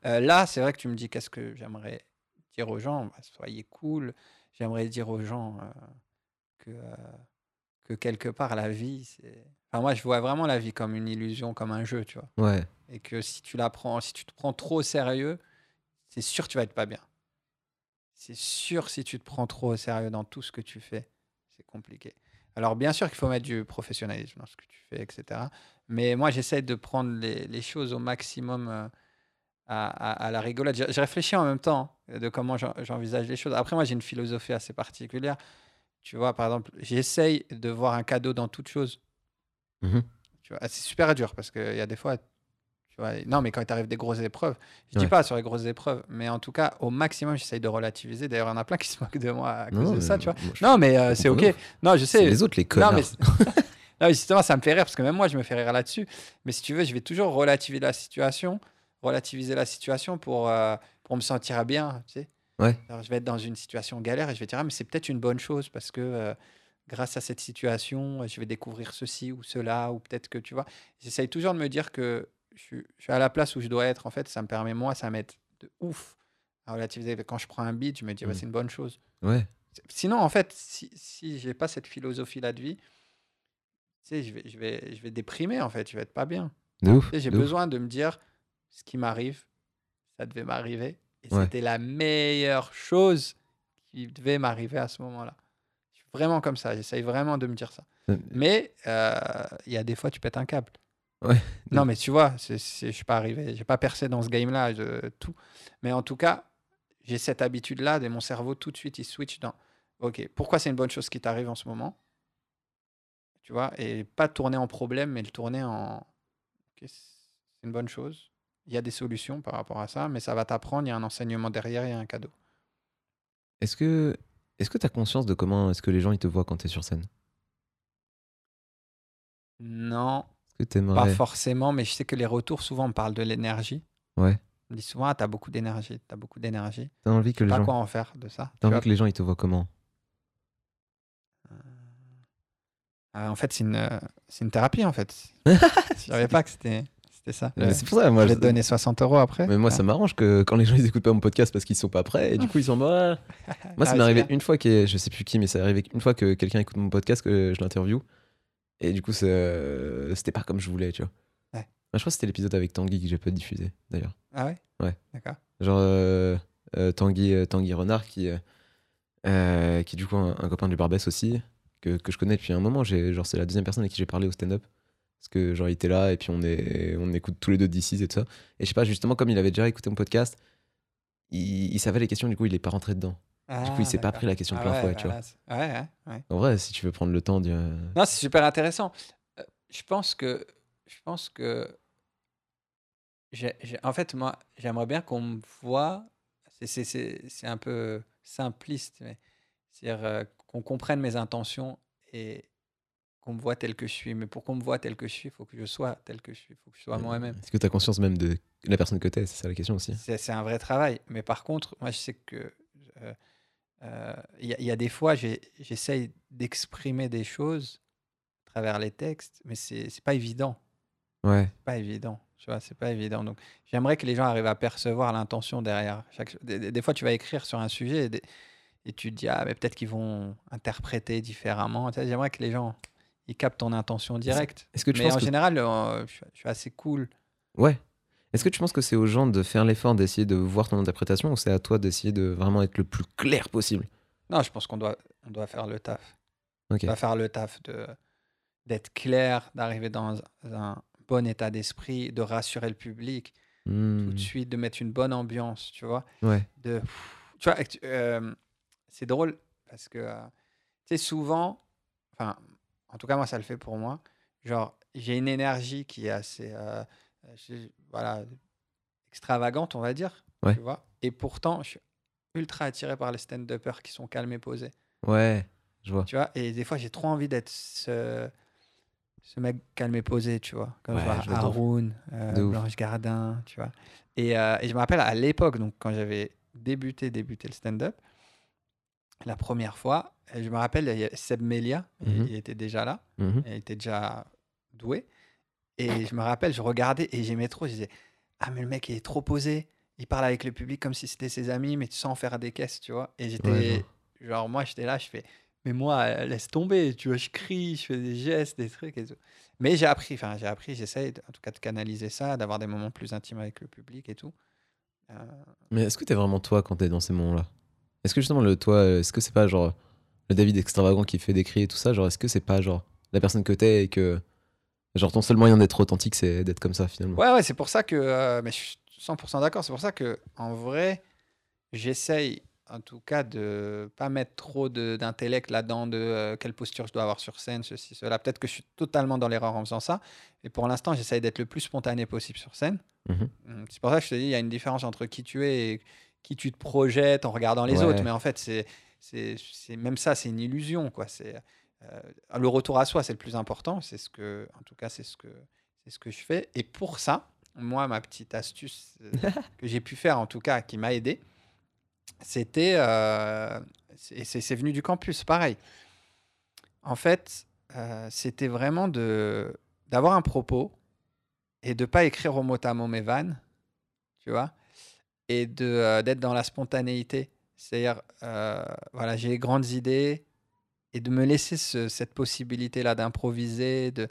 Speaker 3: Euh, Là, c'est vrai que tu me dis qu'est-ce que j'aimerais dire aux gens? Bah, Soyez cool. J'aimerais dire aux gens que, que quelque part, la vie, c'est. Enfin, moi, je vois vraiment la vie comme une illusion, comme un jeu, tu vois?
Speaker 2: Ouais.
Speaker 3: Et que si tu la prends, si tu te prends trop au sérieux, c'est sûr que tu vas être pas bien. C'est sûr si tu te prends trop au sérieux dans tout ce que tu fais, c'est compliqué. Alors bien sûr qu'il faut mettre du professionnalisme dans ce que tu fais, etc. Mais moi j'essaie de prendre les, les choses au maximum euh, à, à- à la rigolade. J'ai j'ai réfléchi en même temps de comment j'en- j'envisage les choses. Après moi j'ai une philosophie assez particulière. Tu vois, par exemple, j'essaye de voir un cadeau dans toute chose.
Speaker 2: Mhm.
Speaker 3: Tu vois, c'est super dur parce qu'il y a des fois, tu vois. Non, mais quand il t'arrive des grosses épreuves, je dis
Speaker 2: Ouais.
Speaker 3: pas sur les grosses épreuves, mais en tout cas, au maximum, j'essaye de relativiser. D'ailleurs, il y en a plein qui se moquent de moi à cause
Speaker 2: Non,
Speaker 3: de ça, tu vois.
Speaker 2: moi, je-
Speaker 3: Non, mais euh, c'est ok. Non, je sais.
Speaker 2: les autres, les
Speaker 3: Non,
Speaker 2: connards.
Speaker 3: mais, [LAUGHS] non, mais justement, ça me fait rire parce que même moi, je me fais rire là-dessus. Mais si tu veux, je vais toujours relativiser la situation, relativiser la situation pour, euh, pour me sentir bien. Tu sais.
Speaker 2: Ouais.
Speaker 3: Alors, je vais être dans une situation galère et je vais dire, ah, mais c'est peut-être une bonne chose parce que euh, grâce à cette situation, je vais découvrir ceci ou cela, ou peut-être que tu vois. J'essaye toujours de me dire que je suis, je suis à la place où je dois être. En fait, ça me permet, moi, ça m'aide de ouf à relativiser. Quand je prends un beat, je me dis,
Speaker 2: Mm.
Speaker 3: c'est une bonne chose.
Speaker 2: Ouais.
Speaker 3: Sinon, en fait, si, si j'ai pas cette philosophie-là de vie, tu sais, je vais, je, vais, je vais déprimer, en fait, je vais être pas bien.
Speaker 2: De ouf.
Speaker 3: Tu sais, J'ai
Speaker 2: ouf.
Speaker 3: besoin de me dire, ce qui m'arrive, ça devait m'arriver. Et
Speaker 2: Ouais.
Speaker 3: c'était la meilleure chose qui devait m'arriver à ce moment-là. Je suis vraiment comme ça, j'essaye vraiment de me dire ça.
Speaker 2: Euh,
Speaker 3: Mais euh, il y a des fois, tu pètes un câble.
Speaker 2: Ouais.
Speaker 3: Non, mais tu vois, je suis pas arrivé, j'ai pas percé dans ce game-là, tout. Mais en tout cas, j'ai cette habitude-là, et mon cerveau tout de suite, il switch dans OK, pourquoi c'est une bonne chose qui t'arrive en ce moment? Tu vois, et pas tourner en problème, mais le tourner en OK, c'est une bonne chose. Il y a des solutions par rapport à ça, mais ça va t'apprendre, il y a un enseignement derrière, il y a un cadeau.
Speaker 2: Est-ce que est-ce que tu as conscience de comment est-ce que les gens ils te voient quand tu es sur scène?
Speaker 3: Non,
Speaker 2: que
Speaker 3: pas forcément, mais je sais que les retours, souvent, on parle de l'énergie.
Speaker 2: Ouais.
Speaker 3: On me dit souvent, ah, t'as beaucoup d'énergie, t'as beaucoup d'énergie.
Speaker 2: T'as envie que les
Speaker 3: pas
Speaker 2: gens
Speaker 3: quoi en faire de ça.
Speaker 2: t'as envie
Speaker 3: vois.
Speaker 2: que les gens ils te voient comment?
Speaker 3: Euh, en fait, c'est une, euh, une thérapie, en fait. [LAUGHS] Je savais pas que c'était c'était ça.
Speaker 2: C'est pour ça moi
Speaker 3: je vais te donner 60 euros après.
Speaker 2: mais moi
Speaker 3: hein.
Speaker 2: ça m'arrange que quand les gens ils écoutent pas mon podcast parce qu'ils sont pas prêts et du coup ils sont. [LAUGHS] Moi, ça
Speaker 3: Ah,
Speaker 2: m'est
Speaker 3: c'est
Speaker 2: arrivé
Speaker 3: bien.
Speaker 2: une fois que je sais plus qui, mais ça arrivé une fois que quelqu'un écoute mon podcast que je l'interview. Et du coup, c'est, euh, c'était pas comme je voulais, tu vois.
Speaker 3: Ouais.
Speaker 2: Moi, je crois que c'était l'épisode avec Tanguy que j'ai pas diffusé, d'ailleurs.
Speaker 3: Ah ouais?
Speaker 2: Ouais.
Speaker 3: D'accord.
Speaker 2: Genre, euh, euh, Tanguy, euh, Tanguy Renard, qui, euh, qui est du coup un, un copain du Barbès aussi, que, que je connais depuis un moment. J'ai, genre, c'est la deuxième personne avec qui j'ai parlé au stand-up. Parce que, genre, il était là et puis on, est, on écoute tous les deux d'ici et tout ça. Et je sais pas, justement, comme il avait déjà écouté mon podcast, il, il savait les questions, du coup, il est pas rentré dedans. Du coup, il s'est pas pris la question
Speaker 3: Ah
Speaker 2: plein fouet, tu vois.
Speaker 3: Ouais, ouais.
Speaker 2: En vrai, si tu veux prendre le temps de.
Speaker 3: Non, c'est super intéressant. Euh, Je pense que, je pense que, j'ai- j'ai- en fait, moi, j'aimerais bien qu'on me voit. c'est un peu simpliste, mais c'est-à-dire euh, qu'on comprenne mes intentions et qu'on me voit tel que je suis. Mais pour qu'on me voit tel que je suis, il faut que je sois tel que je suis. Il faut que je sois moi-même.
Speaker 2: Est-ce que tu as conscience même de la personne que tu es C'est ça la question aussi.
Speaker 3: C'est un vrai travail. Mais par contre, moi, je sais que euh, euh, il y, a- il y a des fois, j'essaye d'exprimer des choses à travers les textes, mais c'est pas évident.
Speaker 2: Ouais.
Speaker 3: Pas évident. Tu vois, c'est pas évident. Donc, j'aimerais que les gens arrivent à percevoir l'intention derrière. Chaque... Des, des- des fois, tu vas écrire sur un sujet et, des- et tu te dis, ah, mais peut-être qu'ils vont interpréter différemment. J'aimerais que les gens ils captent ton intention directe.
Speaker 2: Est-ce que tu
Speaker 3: Mais
Speaker 2: penses
Speaker 3: en
Speaker 2: que-
Speaker 3: général, euh, je, suis- je suis assez cool.
Speaker 2: Ouais. Est-ce que tu penses que c'est aux gens de faire l'effort d'essayer de voir ton interprétation ou c'est à toi d'essayer de vraiment être le plus clair possible?
Speaker 3: Non, je pense qu'on doit, on doit faire le taf. On doit faire le taf de d'être clair, d'arriver dans un bon état d'esprit, de rassurer le public, tout
Speaker 2: Hmm.
Speaker 3: de suite, de mettre une bonne ambiance, tu vois?
Speaker 2: Ouais.
Speaker 3: De, tu vois, euh, c'est drôle parce que, euh, tu sais, souvent, enfin, en tout cas, moi, ça le fait pour moi. Genre, j'ai une énergie qui est assez, euh, je- voilà, extravagante, on va dire,
Speaker 2: Ouais.
Speaker 3: tu vois. Et pourtant, je suis ultra attiré par les stand-uppers qui sont calmes et posés.
Speaker 2: Ouais. Je vois.
Speaker 3: Tu vois, et des fois, j'ai trop envie d'être ce, ce mec calme et posé, tu vois. Comme
Speaker 2: Ouais,
Speaker 3: je vois. Haroun, euh. Blanche Gardin, tu vois. Et, euh, et je me rappelle à l'époque, donc quand j'avais débuté, débuté le stand-up, la première fois, et je me rappelle, il y a Seb Melia, il-
Speaker 2: Mhm.
Speaker 3: il était déjà là,
Speaker 2: Mhm.
Speaker 3: il était déjà doué. Et je me rappelle, je regardais et j'aimais trop. Je disais, ah, mais le mec, il est trop posé. Il parle avec le public comme si c'était ses amis, mais sans faire des caisses, tu vois. Et j'étais,
Speaker 2: Ouais,
Speaker 3: genre, moi, j'étais là, je fais, mais moi, laisse tomber, tu vois, je crie, je fais des gestes, des trucs et tout. Mais j'ai appris, enfin, j'ai appris, j'essaye en tout cas de canaliser ça, d'avoir des moments plus intimes avec le public et tout. Euh,
Speaker 2: Mais est-ce que t'es vraiment toi quand t'es dans ces moments-là? Est-ce que justement le toi, est-ce que c'est pas genre le David extravagant qui fait des cris et tout ça Genre est-ce que c'est pas genre la personne que t'es et que genre ton seul moyen d'être authentique c'est d'être comme ça finalement?
Speaker 3: Ouais, ouais, c'est pour ça que. euh, mais je suis 100% d'accord. C'est pour ça que, en vrai, j'essaye en tout cas, de pas mettre trop d'intellect là-dedans, de euh, quelle posture je dois avoir sur scène, ceci, cela. Peut-être que je suis totalement dans l'erreur en faisant ça. Et pour l'instant, j'essaye d'être le plus spontané possible sur scène.
Speaker 2: Mhm.
Speaker 3: Mm, C'est pour ça que je te dis, il y a une différence entre qui tu es et qui tu te projettes en regardant les
Speaker 2: Ouais.
Speaker 3: autres. Mais en fait, c'est c'est c'est- même ça, c'est une illusion. quoi. C'est euh, le retour à soi, c'est le plus important. C'est ce que, en tout cas, c'est ce que c'est ce que je fais. Et pour ça, moi, ma petite astuce euh, [LAUGHS] que j'ai pu faire, en tout cas, qui m'a aidé, c'était euh, c'est c'est- c'est venu du campus, pareil. En fait, euh, c'était vraiment de d'avoir un propos et de pas écrire au mot à mot mes vannes, tu vois, et de euh, d'être dans la spontanéité. C'est-à-dire, euh, voilà, j'ai les grandes idées et de me laisser ce- cette possibilité-là d'improviser, de,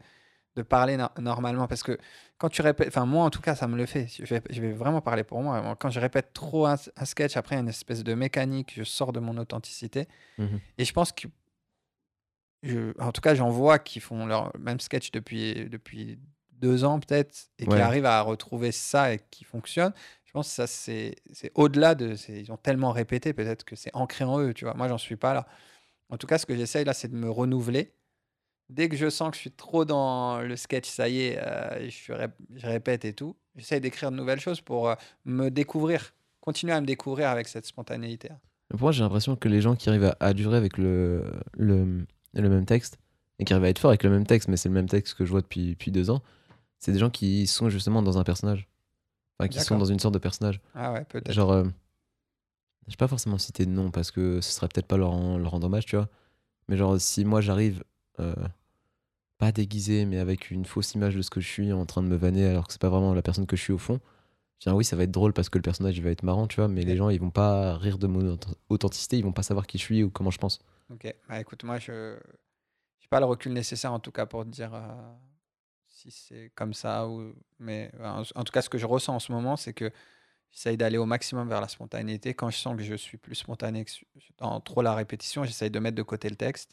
Speaker 3: de parler no- normalement. Parce que quand tu répètes, enfin, moi en tout cas, ça me le fait. Je vais, je vais vraiment parler pour moi. Quand je répète trop un, un sketch, après, il y a une espèce de mécanique, je sors de mon authenticité.
Speaker 2: Mhm.
Speaker 3: Et je pense que, je- en tout cas, j'en vois qui font leur même sketch depuis, depuis deux ans peut-être et qui arrivent à retrouver ça et qui fonctionne. Je pense que ça, c'est au-delà de. Ils ont tellement répété, peut-être que c'est ancré en eux, tu vois. Moi, j'en suis pas là. En tout cas, ce que j'essaye là, c'est de me renouveler. Dès que je sens que je suis trop dans le sketch, ça y est, euh, je, répète et tout, j'essaye d'écrire de nouvelles choses pour euh, me découvrir, continuer à me découvrir avec cette spontanéité.
Speaker 2: Pour moi, j'ai l'impression que les gens qui arrivent à, durer avec le, même texte et qui arrivent à être forts avec le même texte, mais c'est le même texte que je vois depuis deux ans, c'est des gens qui sont justement dans un personnage. Enfin, qui sont dans une sorte de personnage.
Speaker 3: Ah ouais, peut-être.
Speaker 2: Genre, euh, je vais pas forcément citer de nom parce que ce serait peut-être pas leur, leur rendre hommage, tu vois. Mais genre, si moi j'arrive, euh, pas déguisé, mais avec une fausse image de ce que je suis en train de me vanner alors que c'est pas vraiment la personne que je suis au fond, je dis, ah oui, ça va être drôle parce que le personnage il va être marrant, tu vois, mais les gens ils vont pas rire de mon auth- authenticité, ils vont pas savoir qui je suis ou comment je pense.
Speaker 3: Ok, bah écoute, moi je n'ai pas le recul nécessaire en tout cas pour te dire euh, si c'est comme ça ou mais en, en tout cas ce que je ressens en ce moment c'est que j'essaye d'aller au maximum vers la spontanéité. Quand je sens que je suis plus spontané que dans trop la répétition, j'essaye de mettre de côté le texte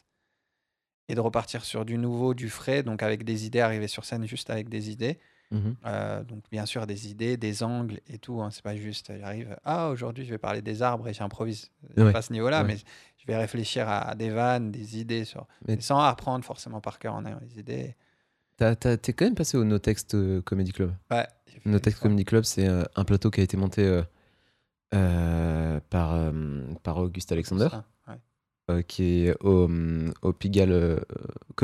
Speaker 3: et de repartir sur du nouveau, du frais, donc avec des idées, arriver sur scène juste avec des idées.
Speaker 2: Mhm.
Speaker 3: Euh, donc bien sûr des idées, des angles et tout. Hein, c'est pas juste, j'arrive, ah aujourd'hui je vais parler des arbres et j'improvise.
Speaker 2: Ouais,
Speaker 3: Pas à ce niveau-là,
Speaker 2: ouais.
Speaker 3: mais je vais réfléchir à des vannes, des idées sur,
Speaker 2: Mais-
Speaker 3: sans apprendre forcément par cœur en ayant les idées.
Speaker 2: T'es quand même passé au No Text euh, Comedy Club.
Speaker 3: Ouais.
Speaker 2: No Text. Comedy Club, c'est euh, un plateau qui a été monté euh, par, par Auguste Alexander. Euh, qui est au, au Pigalle, euh,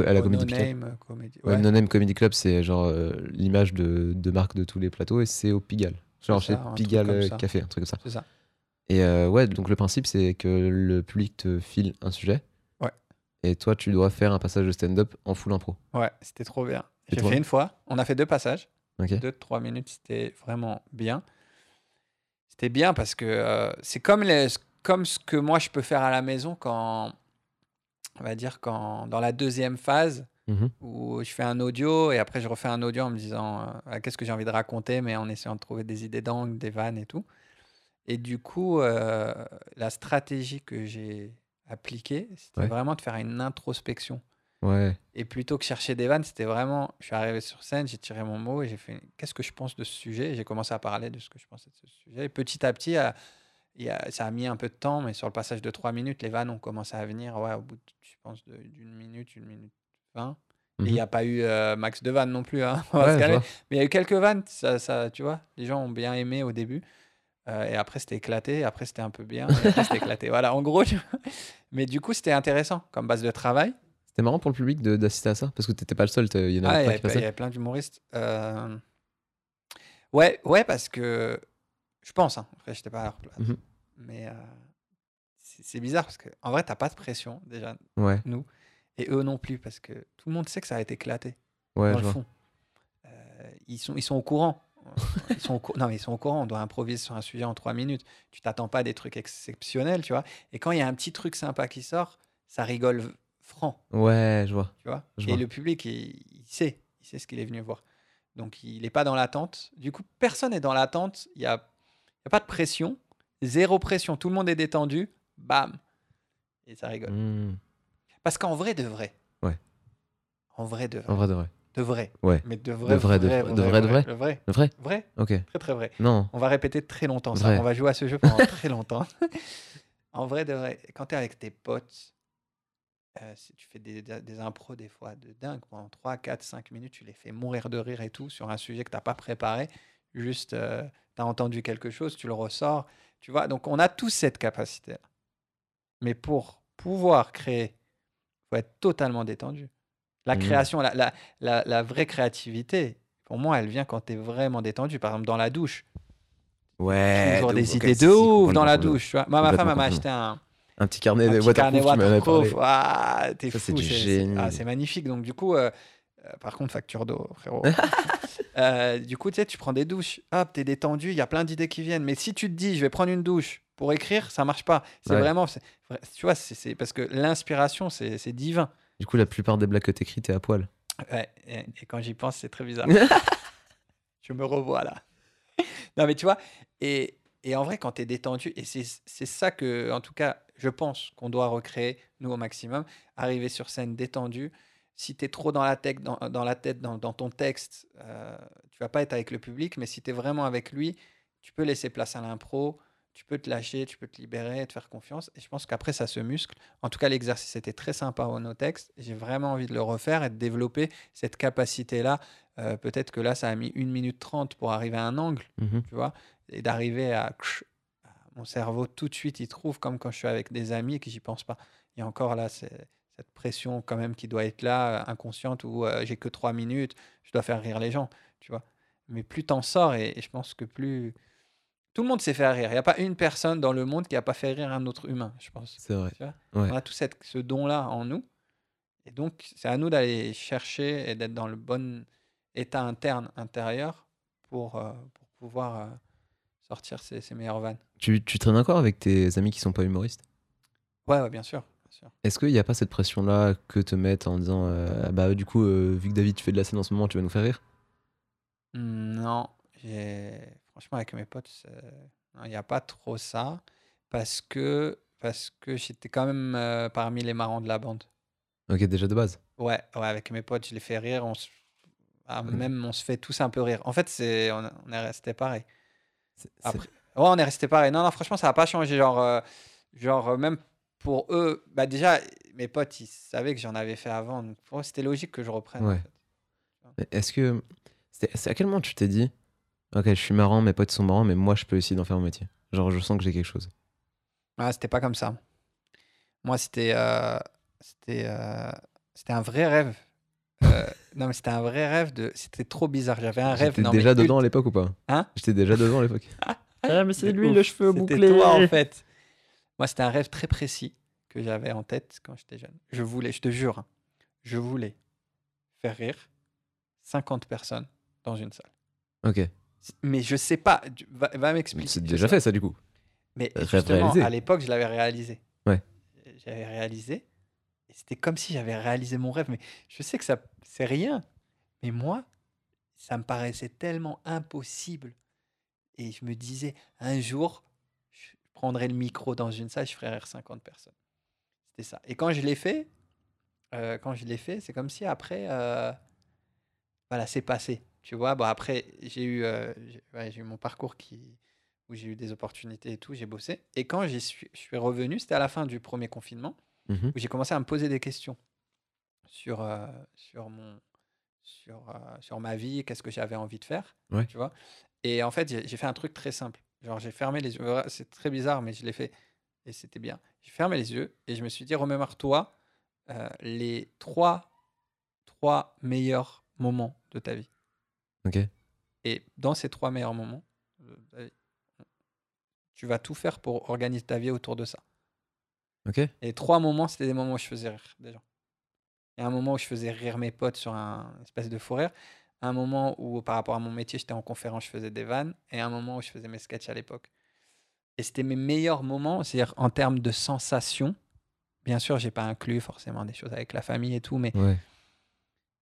Speaker 2: à la
Speaker 3: Au
Speaker 2: Comédie
Speaker 3: No
Speaker 2: Pigalle.
Speaker 3: Name, comédie.
Speaker 2: Ouais,
Speaker 3: Ouais,
Speaker 2: No Name Comedy Club, c'est genre euh, l'image de, de marque de tous les plateaux et c'est au Pigalle. Genre chez Pigalle. Café, un truc comme ça.
Speaker 3: c'est ça.
Speaker 2: Et ouais, donc le principe, c'est que le public te file un sujet. Et toi, tu dois faire un passage de stand-up en full impro.
Speaker 3: Ouais, c'était trop bien. J'ai fait une fois. On a fait deux passages. Deux, trois minutes, c'était vraiment bien. C'était bien parce que euh, c'est comme, les, comme ce que moi je peux faire à la maison quand, on va dire, quand dans la deuxième phase
Speaker 2: Mhm.
Speaker 3: où je fais un audio et après je refais un audio en me disant euh, qu'est-ce que j'ai envie de raconter, mais en essayant de trouver des idées d'angle, des vannes et tout. Et du coup, euh, la stratégie que j'ai appliquée, c'était
Speaker 2: Ouais.
Speaker 3: vraiment de faire une introspection.
Speaker 2: Ouais.
Speaker 3: Et plutôt que chercher des vannes, c'était vraiment, je suis arrivé sur scène, j'ai tiré mon mot et j'ai fait, qu'est-ce que je pense de ce sujet? Et J'ai commencé à parler de ce que je pensais de ce sujet. Et petit à petit, à- ça a mis un peu de temps, mais sur le passage de trois minutes, les vannes ont commencé à venir, ouais, au bout, de, je pense, d'une minute, une minute vingt. Et il
Speaker 2: Mhm.
Speaker 3: n'y a pas eu euh, max de vannes non plus, hein, [LAUGHS]
Speaker 2: Ouais.
Speaker 3: Mais il y a eu quelques vannes, ça, ça, tu vois, les gens ont bien aimé au début. Euh, et après, c'était éclaté. et Après, c'était un peu bien. Et après, c'était éclaté. Voilà, en gros. Mais du coup, c'était intéressant comme base de travail.
Speaker 2: C'était marrant pour le public d'assister à ça parce que t'étais pas le seul, il y en
Speaker 3: Ah,
Speaker 2: avait qui
Speaker 3: plein- il y
Speaker 2: passaient.
Speaker 3: avait plein d'humoristes. Euh, Ouais, ouais, parce que je pense, hein, après, j'étais pas à leur place.
Speaker 2: Mhm.
Speaker 3: Mais euh, c'est bizarre parce qu'en vrai, t'as pas de pression, déjà,
Speaker 2: Ouais,
Speaker 3: nous, et eux non plus, parce que tout le monde sait que ça a été éclaté.
Speaker 2: ouais,
Speaker 3: dans
Speaker 2: je
Speaker 3: le
Speaker 2: vois.
Speaker 3: fond. Ils, sont, ils sont au courant. Ils sont au non, mais ils sont au courant. On doit improviser sur un sujet en trois minutes. Tu t'attends pas à des trucs exceptionnels, tu vois. Et quand il y a un petit truc sympa qui sort, ça rigole franc,
Speaker 2: Ouais, je vois.
Speaker 3: tu vois?
Speaker 2: Je
Speaker 3: Et
Speaker 2: vois.
Speaker 3: le public, il, il sait. Il sait ce qu'il est venu voir. Donc, il n'est pas dans l'attente. Du coup, personne n'est dans l'attente. Il n'y a, y a pas de pression. Zéro pression. Tout le monde est détendu. Bam. Et ça rigole.
Speaker 2: Hmm.
Speaker 3: Parce qu'en vrai, de vrai.
Speaker 2: Ouais.
Speaker 3: En vrai, de vrai.
Speaker 2: En vrai de vrai.
Speaker 3: De vrai.
Speaker 2: Ouais.
Speaker 3: Mais de vrai,
Speaker 2: De vrai, de vrai, de vrai, de vrai.
Speaker 3: Le vrai.
Speaker 2: Vrai
Speaker 3: Vrai.
Speaker 2: Ok.
Speaker 3: Très, très vrai.
Speaker 2: Non.
Speaker 3: On va répéter très longtemps ça.
Speaker 2: Vrai.
Speaker 3: On va jouer à ce jeu pendant [LAUGHS] très longtemps. [LAUGHS] En vrai, de vrai, quand tu es avec tes potes, euh, si tu fais des, des, des impros des fois de dingue, pendant 3, 4, 5 minutes, tu les fais mourir de rire et tout sur un sujet que tu n'as pas préparé. Juste, tu as entendu quelque chose, tu le ressors. Tu vois, donc on a tous cette capacité-là. Mais pour pouvoir créer, il faut être totalement détendu. La
Speaker 2: Mhm.
Speaker 3: création, la, la, la, la vraie créativité, pour moi, elle vient quand tu es vraiment détendu. Par exemple, dans la douche.
Speaker 2: Ouais.
Speaker 3: toujours
Speaker 2: de
Speaker 3: des idées de ouf dans la douche. Tu vois. Moi, ma femme, elle m'a acheté un,
Speaker 2: Un petit carnet de waterproof,
Speaker 3: waterproof. Ah, t'es fou. c'est- c'est-
Speaker 2: génie.
Speaker 3: ah, c'est magnifique. Donc, du coup, euh, par contre, facture d'eau, frérot. [LAUGHS] Euh, du coup, tu sais, tu prends des douches. Hop, t'es détendu. Il y a plein d'idées qui viennent. Mais si tu te dis, je vais prendre une douche pour écrire, ça marche pas. C'est
Speaker 2: Ouais.
Speaker 3: vraiment. Tu vois, c'est parce que l'inspiration, c'est divin.
Speaker 2: Du coup, la plupart des blagues que t'écris, t'es à poil.
Speaker 3: Ouais, et, et quand j'y pense, c'est très bizarre. [LAUGHS] je me revois là. non, mais tu vois, et, et en vrai, quand tu es détendu, et c'est ça que, en tout cas, je pense qu'on doit recréer, nous, au maximum, arriver sur scène détendu. Si tu es trop dans la tête, dans, dans la tête, dans, dans ton texte, euh, tu vas pas être avec le public, mais si tu es vraiment avec lui, tu peux laisser place à l'impro, tu peux te lâcher, tu peux te libérer, te faire confiance. Et je pense qu'après, ça se muscle. En tout cas, l'exercice était très sympa au no texte. J'ai vraiment envie de le refaire et de développer cette capacité-là. Euh, Peut-être que là, ça a mis une minute trente pour arriver à un angle,
Speaker 2: Mhm.
Speaker 3: tu vois, et d'arriver à... Mon cerveau, tout de suite, il trouve, comme quand je suis avec des amis et que j'y pense pas. Il y a encore là cette pression quand même qui doit être là, euh, inconsciente, où euh, j'ai que trois minutes, je dois faire rire les gens, tu vois. Mais plus t'en sors, et, et je pense que plus... Tout le monde sait faire rire. Il n'y a pas une personne dans le monde qui n'a pas fait rire un autre humain, je pense.
Speaker 2: C'est vrai. Ouais.
Speaker 3: On a tout cette- ce don-là en nous. Et donc, c'est à nous d'aller chercher et d'être dans le bon état interne, intérieur, pour, euh, pour pouvoir euh, sortir ces, meilleures vannes.
Speaker 2: Tu, tu traînes encore avec tes amis qui sont pas humoristes?
Speaker 3: Ouais, ouais, bien sûr.
Speaker 2: Est-ce qu'il n'y a pas cette pression-là que te mettent en disant euh, Ah bah du coup, euh, vu que David, tu fais de la scène en ce moment, tu vas nous faire rire?
Speaker 3: Hmm, Non, j'ai... franchement, avec mes potes, il n'y a pas trop ça. Parce que, parce que j'étais quand même euh, parmi les marrants de la bande.
Speaker 2: Ok, déjà de base.
Speaker 3: Ouais, ouais, avec mes potes, je les fais rire. On se... ah. Même on se fait tous un peu rire. En fait, c'est... On, on est resté pareil. Après, ouais, on est resté pareil. Non, non, franchement, ça n'a pas changé. Genre, euh, genre euh, même pour eux, bah déjà, mes potes, ils savaient que j'en avais fait avant. Donc pour eux, c'était logique que je reprenne. en
Speaker 2: Ouais.
Speaker 3: fait.
Speaker 2: Est-ce que. C'est à quel moment tu t'es dit Ok, je suis marrant, mes potes sont marrants, mais moi, je peux essayer d'en faire mon métier Genre, je sens que j'ai quelque chose.
Speaker 3: Ah, c'était pas comme ça. Moi, c'était euh, c'était euh, c'était un vrai rêve. Euh, [LAUGHS] non, mais c'était un vrai rêve de. C'était trop bizarre. J'avais un rêve.
Speaker 2: J'étais déjà dedans à l'époque ou pas?
Speaker 3: Hein?
Speaker 2: J'étais déjà dedans à l'époque. [LAUGHS]
Speaker 4: Ah, mais c'est lui
Speaker 3: ouf.
Speaker 4: le cheveu
Speaker 3: C'était
Speaker 4: bouclé.
Speaker 3: toi, en fait. Moi, c'était un rêve très précis que j'avais en tête quand j'étais jeune. Je voulais, je te jure, hein, je voulais faire rire 50 personnes dans une salle.
Speaker 2: Ok.
Speaker 3: Mais je sais pas, va, va m'expliquer.
Speaker 2: C'est déjà fait ça du coup.
Speaker 3: Mais
Speaker 2: Rêve
Speaker 3: justement,
Speaker 2: réalisé.
Speaker 3: à l'époque, je l'avais réalisé.
Speaker 2: Ouais.
Speaker 3: J'avais réalisé. Et c'était comme si j'avais réalisé mon rêve. Mais je sais que ça, c'est rien. Mais moi, ça me paraissait tellement impossible. Et je me disais, un jour, je prendrai le micro dans une salle, je ferai rire 50 personnes. C'était ça. Et quand je l'ai fait, euh, quand je l'ai fait, c'est comme si après, euh, voilà, c'est passé. Tu vois, bon, après, j'ai eu, euh, ouais, eu mon parcours qui, où j'ai eu des opportunités et tout, j'ai bossé. Et quand suis, je suis revenu, c'était à la fin du premier confinement,
Speaker 2: Mhm.
Speaker 3: où j'ai commencé à me poser des questions sur, euh, sur, mon, sur, euh, sur ma vie, qu'est-ce que j'avais envie de faire,
Speaker 2: Ouais.
Speaker 3: tu vois. Et en fait, j'ai fait un truc très simple. Genre, j'ai fermé les yeux. C'est très bizarre, mais je l'ai fait et c'était bien. J'ai fermé les yeux et je me suis dit, remémore-toi euh, les trois, trois meilleurs moments de ta vie.
Speaker 2: Ok.
Speaker 3: Et dans ces trois meilleurs moments, ta vie, tu vas tout faire pour organiser ta vie autour de ça.
Speaker 2: Ok.
Speaker 3: Et trois moments, c'était des moments où je faisais rire des gens. Il y a un moment où je faisais rire mes potes sur un espèce de fou rire. Un moment où, par rapport à mon métier, j'étais en conférence, je faisais des vannes. Et un moment où je faisais mes sketchs à l'époque. Et c'était mes meilleurs moments, c'est-à-dire en termes de sensations. Bien sûr, j'ai pas inclus forcément des choses avec la famille et tout, mais
Speaker 2: Ouais.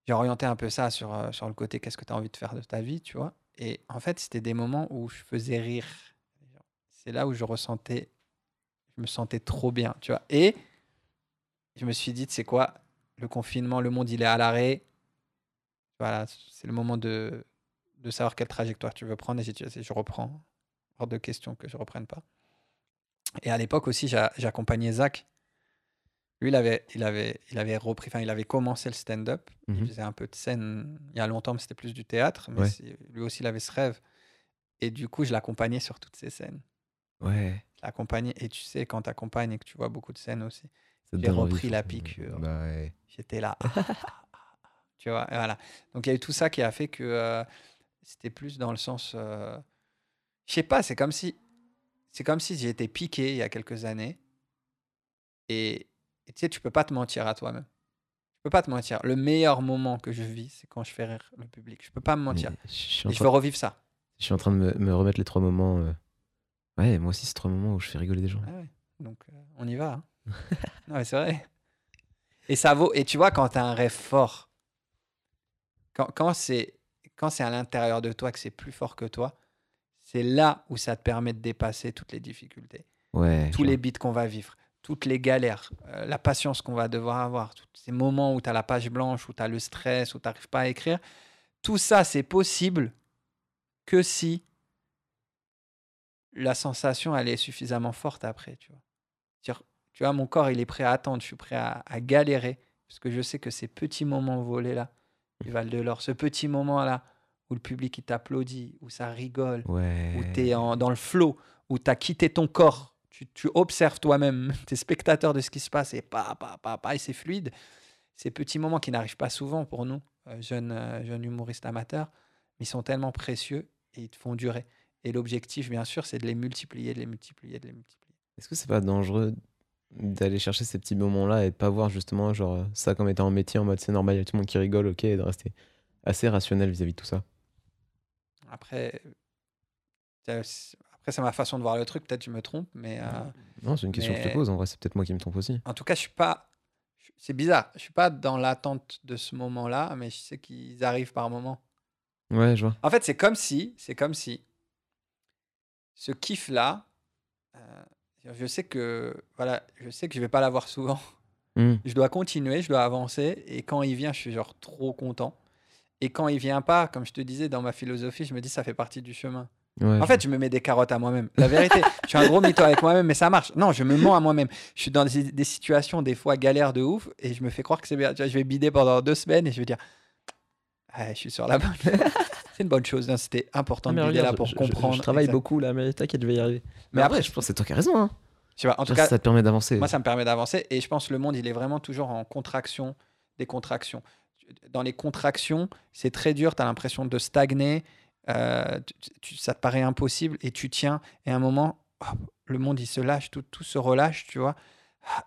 Speaker 3: J'ai orienté un peu ça sur, euh, sur le côté qu'est-ce que tu as envie de faire de ta vie, tu vois. Et en fait, c'était des moments où je faisais rire. C'est là où je ressentais, je me sentais trop bien, tu vois. Et je me suis dit, sais quoi, le confinement, le monde, il est à l'arrêt. Voilà, c'est le moment de, de savoir quelle trajectoire tu veux prendre. Et j'ai dit, je reprends. Hors de question que je reprenne pas. Et à l'époque aussi, j'a- j'accompagnais Zach. Lui, il avait, il avait, il avait repris, enfin, il avait commencé le stand-up. Il
Speaker 2: Mhm.
Speaker 3: faisait un peu de scène il y a longtemps, mais c'était plus du théâtre. Mais
Speaker 2: Ouais.
Speaker 3: lui aussi, il avait ce rêve. Et du coup, je l'accompagnais sur toutes ces scènes.
Speaker 2: Ouais.
Speaker 3: Je l'accompagnais. Et tu sais, quand tu accompagnes et que tu vois beaucoup de scènes aussi, J'ai repris la piqûre.
Speaker 2: Bah ouais.
Speaker 3: j'étais là. [LAUGHS] tu vois, et voilà. Donc, il y a eu tout ça qui a fait que euh, c'était plus dans le sens. euh, je sais pas, c'est comme si. C'est comme si j'ai été piqué il y a quelques années. Et et tu sais, tu peux pas te mentir à toi-même. Tu peux pas te mentir. Le meilleur moment que je vis, c'est quand je fais rire le public. Je peux pas me mentir.
Speaker 2: Mais Je suis en
Speaker 3: Et je
Speaker 2: train-
Speaker 3: veux revivre ça.
Speaker 2: je suis en train de me, me remettre les trois moments. euh. Ouais, moi aussi, c'est trois moments où je fais rigoler des gens.
Speaker 3: Ah ouais. Donc, euh, on y va. hein. [LAUGHS] non, mais c'est vrai. Et ça vaut. Et tu vois, quand tu as un rêve fort, quand, quand c'est quand c'est à l'intérieur de toi que c'est plus fort que toi, c'est là où ça te permet de dépasser toutes les difficultés,
Speaker 2: Ouais.
Speaker 3: tous les bits qu'on va vivre, toutes les galères, euh, la patience qu'on va devoir avoir, tous ces moments où tu as la page blanche, où tu as le stress, où tu n'arrives pas à écrire. Tout ça, c'est possible que si la sensation, elle est suffisamment forte après, tu vois. Tu vois, mon corps, il est prêt à attendre, je suis prêt à, à galérer, parce que je sais que ces petits moments volés-là, ils valent de l'or. Ce petit moment-là, où le public, il t'applaudit, où ça rigole,
Speaker 2: Ouais.
Speaker 3: où tu es dans le flow, où tu as quitté ton corps, tu, tu observes toi-même, [LAUGHS] tu es spectateur de ce qui se passe, et pa, pa, pa, pa, et c'est fluide. Ces petits moments qui n'arrivent pas souvent pour nous, euh, jeunes, euh, jeunes humoristes amateurs, mais ils sont tellement précieux et ils te font durer. Et l'objectif, bien sûr, c'est de les multiplier, de les multiplier, de les multiplier.
Speaker 2: Est-ce que c'est pas dangereux d'aller chercher ces petits moments-là et de pas voir justement genre ça comme étant un métier en mode c'est normal, il y a tout le monde qui rigole, ok, et de rester assez rationnel vis-à-vis de tout ça?
Speaker 3: Après, euh, après c'est ma façon de voir le truc, peut-être je me trompe, mais... euh,
Speaker 2: Non, c'est une question que je te pose, en vrai, c'est peut-être moi qui me trompe aussi.
Speaker 3: En tout cas, je suis pas. C'est bizarre. Je suis pas dans l'attente de ce moment-là, mais je sais qu'ils arrivent par moment.
Speaker 2: Ouais, je vois.
Speaker 3: En fait, c'est comme si, c'est comme si ce kiff-là, euh, je sais que voilà, je sais que je vais pas l'avoir souvent.
Speaker 2: Hmm.
Speaker 3: Je dois continuer, je dois avancer, et quand il vient, je suis genre trop content. Et quand il vient pas, comme je te disais dans ma philosophie, je me dis ça fait partie du chemin.
Speaker 2: Ouais,
Speaker 3: En fait, je me mets des carottes à moi-même. La vérité, je suis un gros mytho avec moi-même, mais ça marche. Non, je me mens à moi-même. Je suis dans des, des situations, des fois, galères de ouf, et je me fais croire que c'est bien. Tu vois, je vais bider pendant deux semaines, et je vais dire, Ah, je suis sur la bonne. [LAUGHS] c'est une bonne chose. non, C'était important
Speaker 4: mais
Speaker 3: de bider là pour
Speaker 4: je-
Speaker 3: comprendre.
Speaker 4: Je, travaille
Speaker 3: exact.
Speaker 4: beaucoup là, mais t'inquiète, je vais y arriver.
Speaker 3: Mais après,
Speaker 2: je pense que c'est toi qui as raison. Hein.
Speaker 3: je sais pas, en tout cas,
Speaker 2: ça te permet d'avancer.
Speaker 3: moi, ça me permet d'avancer, et je pense que le monde, il est vraiment toujours en contraction, des contractions. Dans les contractions, c'est très dur, tu as l'impression de stagner, euh, tu- tu- ça te paraît impossible, et tu tiens, et à un moment, le monde, il se lâche, tout, tout se relâche, tu vois.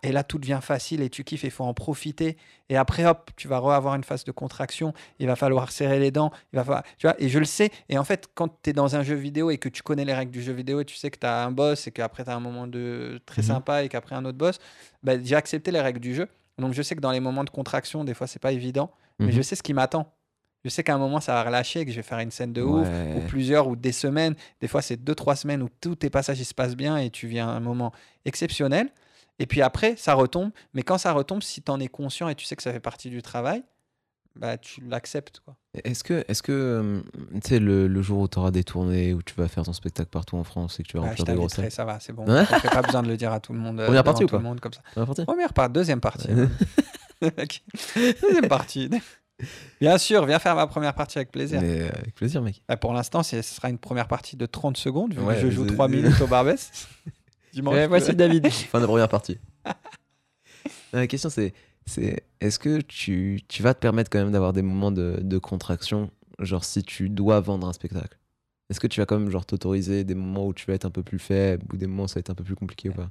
Speaker 3: Et là, tout devient facile et tu kiffes, il faut en profiter. Et après, hop, tu vas avoir une phase de contraction, il va falloir serrer les dents, il va falloir, tu vois, et je le sais. Et en fait, quand tu es dans un jeu vidéo et que tu connais les règles du jeu vidéo et tu sais que tu as un boss et qu'après tu as un moment de très
Speaker 2: Mhm.
Speaker 3: sympa et qu'après un autre boss, bah, j'ai accepté les règles du jeu. Donc je sais que dans les moments de contraction, des fois, c'est pas évident, mais
Speaker 2: Mhm.
Speaker 3: je sais ce qui m'attend. Je sais qu'à un moment, ça va relâcher, que je vais faire une scène de ouf, ou plusieurs, ou des semaines. Des fois, c'est deux, trois semaines où tous tes passages ils se passent bien et tu viens à un moment exceptionnel. Et puis après, ça retombe. Mais quand ça retombe, si tu en es conscient et tu sais que ça fait partie du travail, bah, tu l'acceptes. quoi.
Speaker 2: Est-ce que, est-ce que tu sais, le, le jour où tu auras des tournées, où tu vas faire ton spectacle partout en France et que tu vas
Speaker 3: Bah,
Speaker 2: remplir des grosses salles
Speaker 3: ça va, c'est bon. Fait pas besoin de le dire à tout le monde. euh,
Speaker 2: Première partie ou
Speaker 3: tout le
Speaker 2: pas
Speaker 3: monde comme ça. Première partie, deuxième partie. Deuxième partie. [LAUGHS] Bien sûr, viens faire ma première partie avec plaisir.
Speaker 2: Mais euh, avec plaisir, mec.
Speaker 3: Bah, pour l'instant, ce sera une première partie de 30 secondes, vu
Speaker 2: Ouais,
Speaker 3: que je joue
Speaker 2: c'est-
Speaker 3: 3 minutes au Barbès. [LAUGHS] Dimanche.
Speaker 4: Voici David. [LAUGHS]
Speaker 2: Fin de première partie. La question, c'est, c'est est-ce que tu, tu vas te permettre quand même d'avoir des moments de, de contraction, genre si tu dois vendre un spectacle? Est-ce que tu vas quand même genre t'autoriser des moments où tu vas être un peu plus faible ou des moments où ça va être un peu plus compliqué ou pas?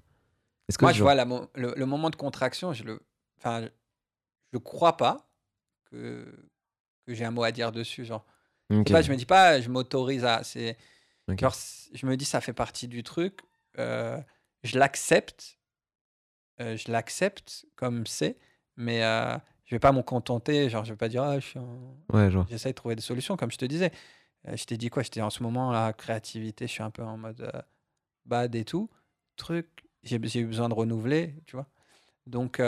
Speaker 2: Que
Speaker 3: Moi, je vois la mo- le, le moment de contraction, je le, enfin, je crois pas que, que j'ai un mot à dire dessus. Genre,
Speaker 2: Ok.
Speaker 3: C'est pas, je me dis pas, je m'autorise à. C'est, je me dis, ça fait partie du truc. euh, je l'accepte. euh, je l'accepte comme c'est, mais euh, je vais pas m'en contenter. Genre, je vais pas dire, ah, je suis en-
Speaker 2: Ouais, genre.
Speaker 3: j'essaie de trouver des solutions, comme je te disais. Euh, je t'ai dit quoi J'étais en ce moment, la créativité, je suis un peu en mode bad et tout. Truc, j'ai eu besoin de renouveler, tu vois. Donc,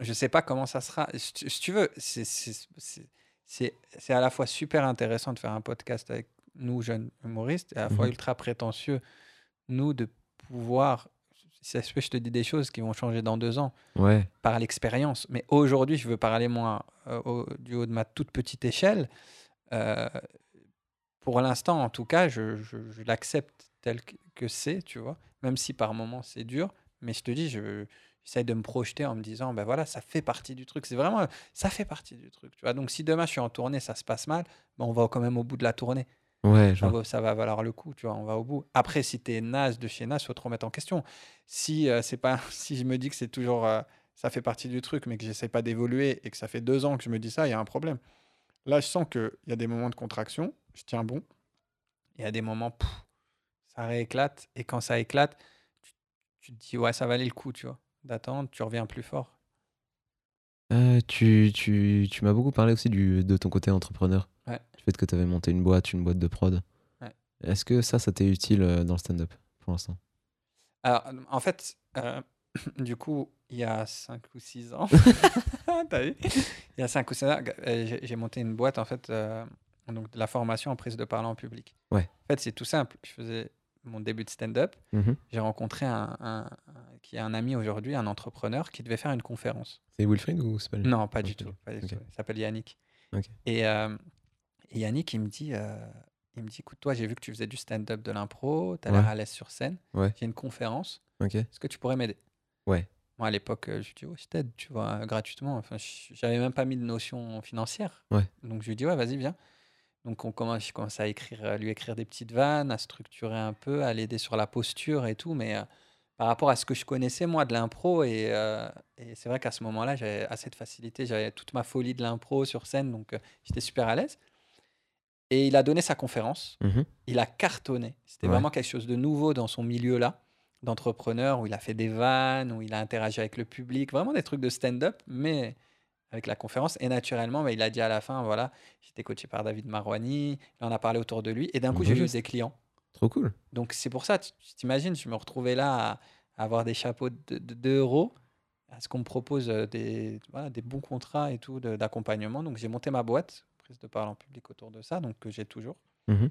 Speaker 3: je sais pas comment ça sera. Si tu, si tu veux, c'est- à la fois super intéressant de faire un podcast avec nous, jeunes humoristes, et à la fois
Speaker 2: Mhm.
Speaker 3: ultra prétentieux, nous, de pouvoir. Ça se peut, je te dis des choses qui vont changer dans deux ans
Speaker 2: Ouais.
Speaker 3: par l'expérience. Mais aujourd'hui, je veux parler, moi, euh, au- du haut de ma toute petite échelle. Euh, pour l'instant, en tout cas, je, je- je l'accepte tel que c'est, tu vois. Même si par moments c'est dur. Mais je te dis, je, j'essaye de me projeter en me disant, ben voilà, ça fait partie du truc. C'est vraiment, ça fait partie du truc, tu vois. Donc si demain je suis en tournée, ça se passe mal, ben on va quand même au bout de la tournée.
Speaker 2: Ouais,
Speaker 3: Ça va, ça va valoir le coup, tu vois, on va au bout. Après, si tu es naze de chez naze, faut te remettre en question. Si, euh, c'est pas, [LAUGHS] si je me dis que c'est toujours, euh, ça fait partie du truc, mais que j'essaie pas d'évoluer et que ça fait deux ans que je me dis ça, il y a un problème. Là, je sens qu'il y a des moments de contraction, je tiens bon. Il y a des moments, pff, ça rééclate. Et quand ça éclate, tu, tu te dis, ouais, ça valait le coup, tu vois, d'attendre, tu reviens plus fort.
Speaker 2: Euh, tu tu, tu m'as beaucoup parlé aussi du, de ton côté entrepreneur.
Speaker 3: Ouais.
Speaker 2: Du fait que tu avais monté une boîte, une boîte de prod.
Speaker 3: Ouais.
Speaker 2: Est-ce que ça, ça t'est utile euh, dans le stand-up pour l'instant?
Speaker 3: Alors, en fait, euh, [CLEARS THROAT] du coup, il y a 5 ou 6 ans, [LAUGHS] [LAUGHS] t'as vu? Il y a 5 ou 6 ans, j'ai j'ai monté une boîte, en fait, euh, donc de la formation en prise de parole en public.
Speaker 2: Ouais.
Speaker 3: En fait, c'est tout simple. Je faisais mon début de stand-up.
Speaker 2: Mhm.
Speaker 3: J'ai rencontré un, qui est un ami aujourd'hui, un entrepreneur, qui devait faire une conférence.
Speaker 2: C'est Wilfried ou c'est pas lui?
Speaker 3: Non, pas du tout. pas du tout. Il s'appelle Yannick.
Speaker 2: Ok.
Speaker 3: Et, euh, et Yannick, il me dit, euh, il me dit, écoute, toi, j'ai vu que tu faisais du stand-up de l'impro, tu as l'air à l'aise sur scène.
Speaker 2: Ouais.
Speaker 3: J'ai une conférence.
Speaker 2: Ok.
Speaker 3: Est-ce que tu pourrais m'aider?
Speaker 2: Ouais.
Speaker 3: Moi, à l'époque, euh, je lui dis, ouais, je t'aide, tu vois, gratuitement. Enfin, je- j'avais même pas mis de notion financière.
Speaker 2: Ouais.
Speaker 3: Donc, je lui dis, ouais, vas-y, viens. Donc, on commence, je commence à écrire, lui écrire des petites vannes, à structurer un peu, à l'aider sur la posture et tout. Mais euh, par rapport à ce que je connaissais, moi, de l'impro, et, euh, et c'est vrai qu'à ce moment-là, j'avais assez de facilité. J'avais toute ma folie de l'impro sur scène, donc euh, j'étais super à l'aise. Et il a donné sa conférence
Speaker 2: Mhm.
Speaker 3: il a cartonné. C'était
Speaker 2: Ouais.
Speaker 3: vraiment quelque chose de nouveau dans son milieu-là, d'entrepreneur, où il a fait des vannes, où il a interagi avec le public, vraiment des trucs de stand-up, mais avec la conférence. Et naturellement, bah, il a dit à la fin, voilà, j'étais coaché par David Marouani, il en a parlé autour de lui, et d'un coup,
Speaker 2: Beau
Speaker 3: j'ai eu
Speaker 2: geste.
Speaker 3: des clients.
Speaker 2: Trop cool.
Speaker 3: Donc c'est pour ça, tu t'imagines, je me retrouvais là à, à avoir des chapeaux de, de 2 euros, à ce qu'on me propose euh, des, voilà, des bons contrats et tout d'accompagnement. Donc j'ai monté ma boîte, prise de parole en public autour de ça, donc que j'ai toujours.
Speaker 2: Mhm.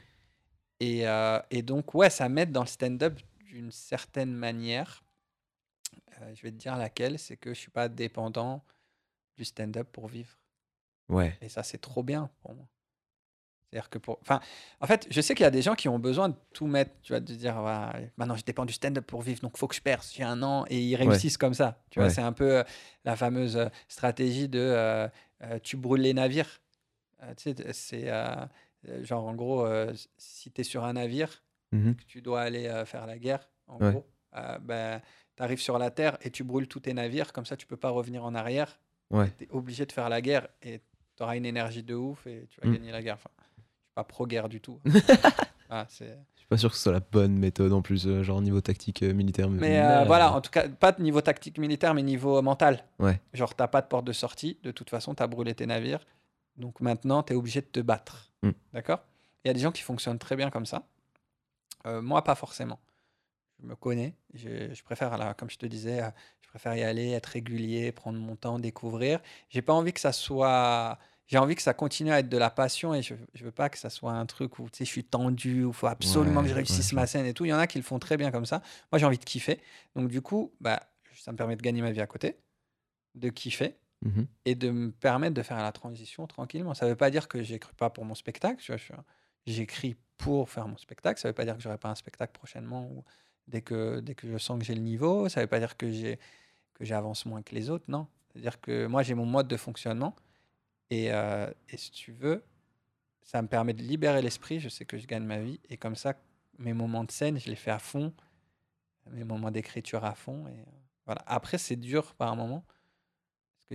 Speaker 3: Et, euh, et donc, ouais, ça m'aide dans le stand-up d'une certaine manière. Euh, je vais te dire laquelle, c'est que je suis pas dépendant du stand-up pour vivre.
Speaker 2: Ouais.
Speaker 3: Et ça, c'est trop bien pour moi. C'est-à-dire que pour. Enfin, en fait, je sais qu'il y a des gens qui ont besoin de tout mettre, tu vois, de dire, voilà, maintenant je dépends du stand-up pour vivre, donc faut que je perce, j'ai un an, et ils réussissent comme ça. Tu vois,
Speaker 2: Ouais.
Speaker 3: c'est un peu euh, la fameuse euh, stratégie de euh, euh, tu brûles les navires. Tu sais, c'est genre, en gros, si tu es sur un navire, que tu dois aller faire la guerre, en
Speaker 2: Ouais.
Speaker 3: gros, ben, tu arrives sur la terre et tu brûles tous tes navires, comme ça tu peux pas revenir en arrière.
Speaker 2: Ouais.
Speaker 3: Tu es obligé de faire la guerre et tu auras une énergie de ouf et tu vas
Speaker 2: Mm.
Speaker 3: gagner la guerre. Enfin, je suis pas pro-guerre du tout. [LAUGHS] Ah, c'est-
Speaker 2: Je suis pas sûr que ce soit la bonne méthode en plus, euh, genre niveau tactique euh, militaire.
Speaker 3: mais euh, voilà, en tout cas, pas de niveau tactique militaire, mais niveau mental.
Speaker 2: Ouais.
Speaker 3: Genre, t'as pas de porte de sortie, de toute façon, tu as brûlé tes navires. Donc maintenant, tu es obligé de te battre.
Speaker 2: Mm.
Speaker 3: D'accord? Il y a des gens qui fonctionnent très bien comme ça. Moi, pas forcément. Je me connais. Je, je préfère, là, comme je te disais, euh, je préfère y aller, être régulier, prendre mon temps, découvrir. J'ai pas envie que ça soit. J'ai envie que ça continue à être de la passion et je, je veux pas que ça soit un truc où tu sais, je suis tendu, où il faut absolument que je réussisse
Speaker 2: ouais,
Speaker 3: ma scène et tout. Il y en a qui le font très bien comme ça. Moi, j'ai envie de kiffer. Donc, du coup, bah, ça me permet de gagner ma vie à côté, de kiffer
Speaker 2: Mhm.
Speaker 3: et de me permettre de faire la transition tranquillement. Ça ne veut pas dire que j'écris pas pour mon spectacle. J'écris pour faire mon spectacle. Ça ne veut pas dire que j'aurai pas un spectacle prochainement ou dès que, dès que je sens que j'ai le niveau. Ça ne veut pas dire que j'avance moins que les autres. Non. C'est-à-dire que moi, j'ai mon mode de fonctionnement. Et, euh, et si tu veux, ça me permet de libérer l'esprit. Je sais que je gagne ma vie. Et comme ça, mes moments de scène, je les fais à fond. Mes moments d'écriture à fond. Et euh, voilà. Après, c'est dur par un moment.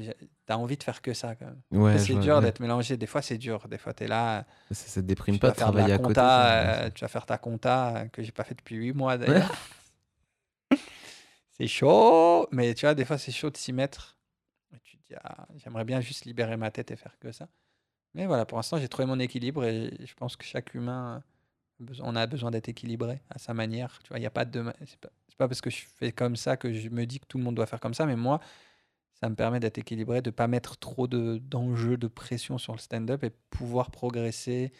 Speaker 3: Parce que tu as envie de faire que ça quand même.
Speaker 2: Ouais,
Speaker 3: c'est dur
Speaker 2: ouais.
Speaker 3: d'être mélangé. Des fois, c'est dur. Des fois, tu es là.
Speaker 2: Ça, ça te déprime pas de travailler à côté.
Speaker 3: euh, tu vas faire ta compta euh, que j'ai pas fait depuis huit mois d'ailleurs. [LAUGHS] c'est chaud, mais tu vois, des fois c'est chaud de s'y mettre. Et tu te dis, ah, j'aimerais bien juste libérer ma tête et faire que ça. Mais voilà, pour l'instant, j'ai trouvé mon équilibre et je pense que chaque humain, besoin- on a besoin d'être équilibré à sa manière. Tu vois, il y a pas de, c'est pas, pas parce que je fais comme ça que je me dis que tout le monde doit faire comme ça, mais moi, ça me permet d'être équilibré, de pas mettre trop de d'enjeux, de pression sur le stand-up et pouvoir progresser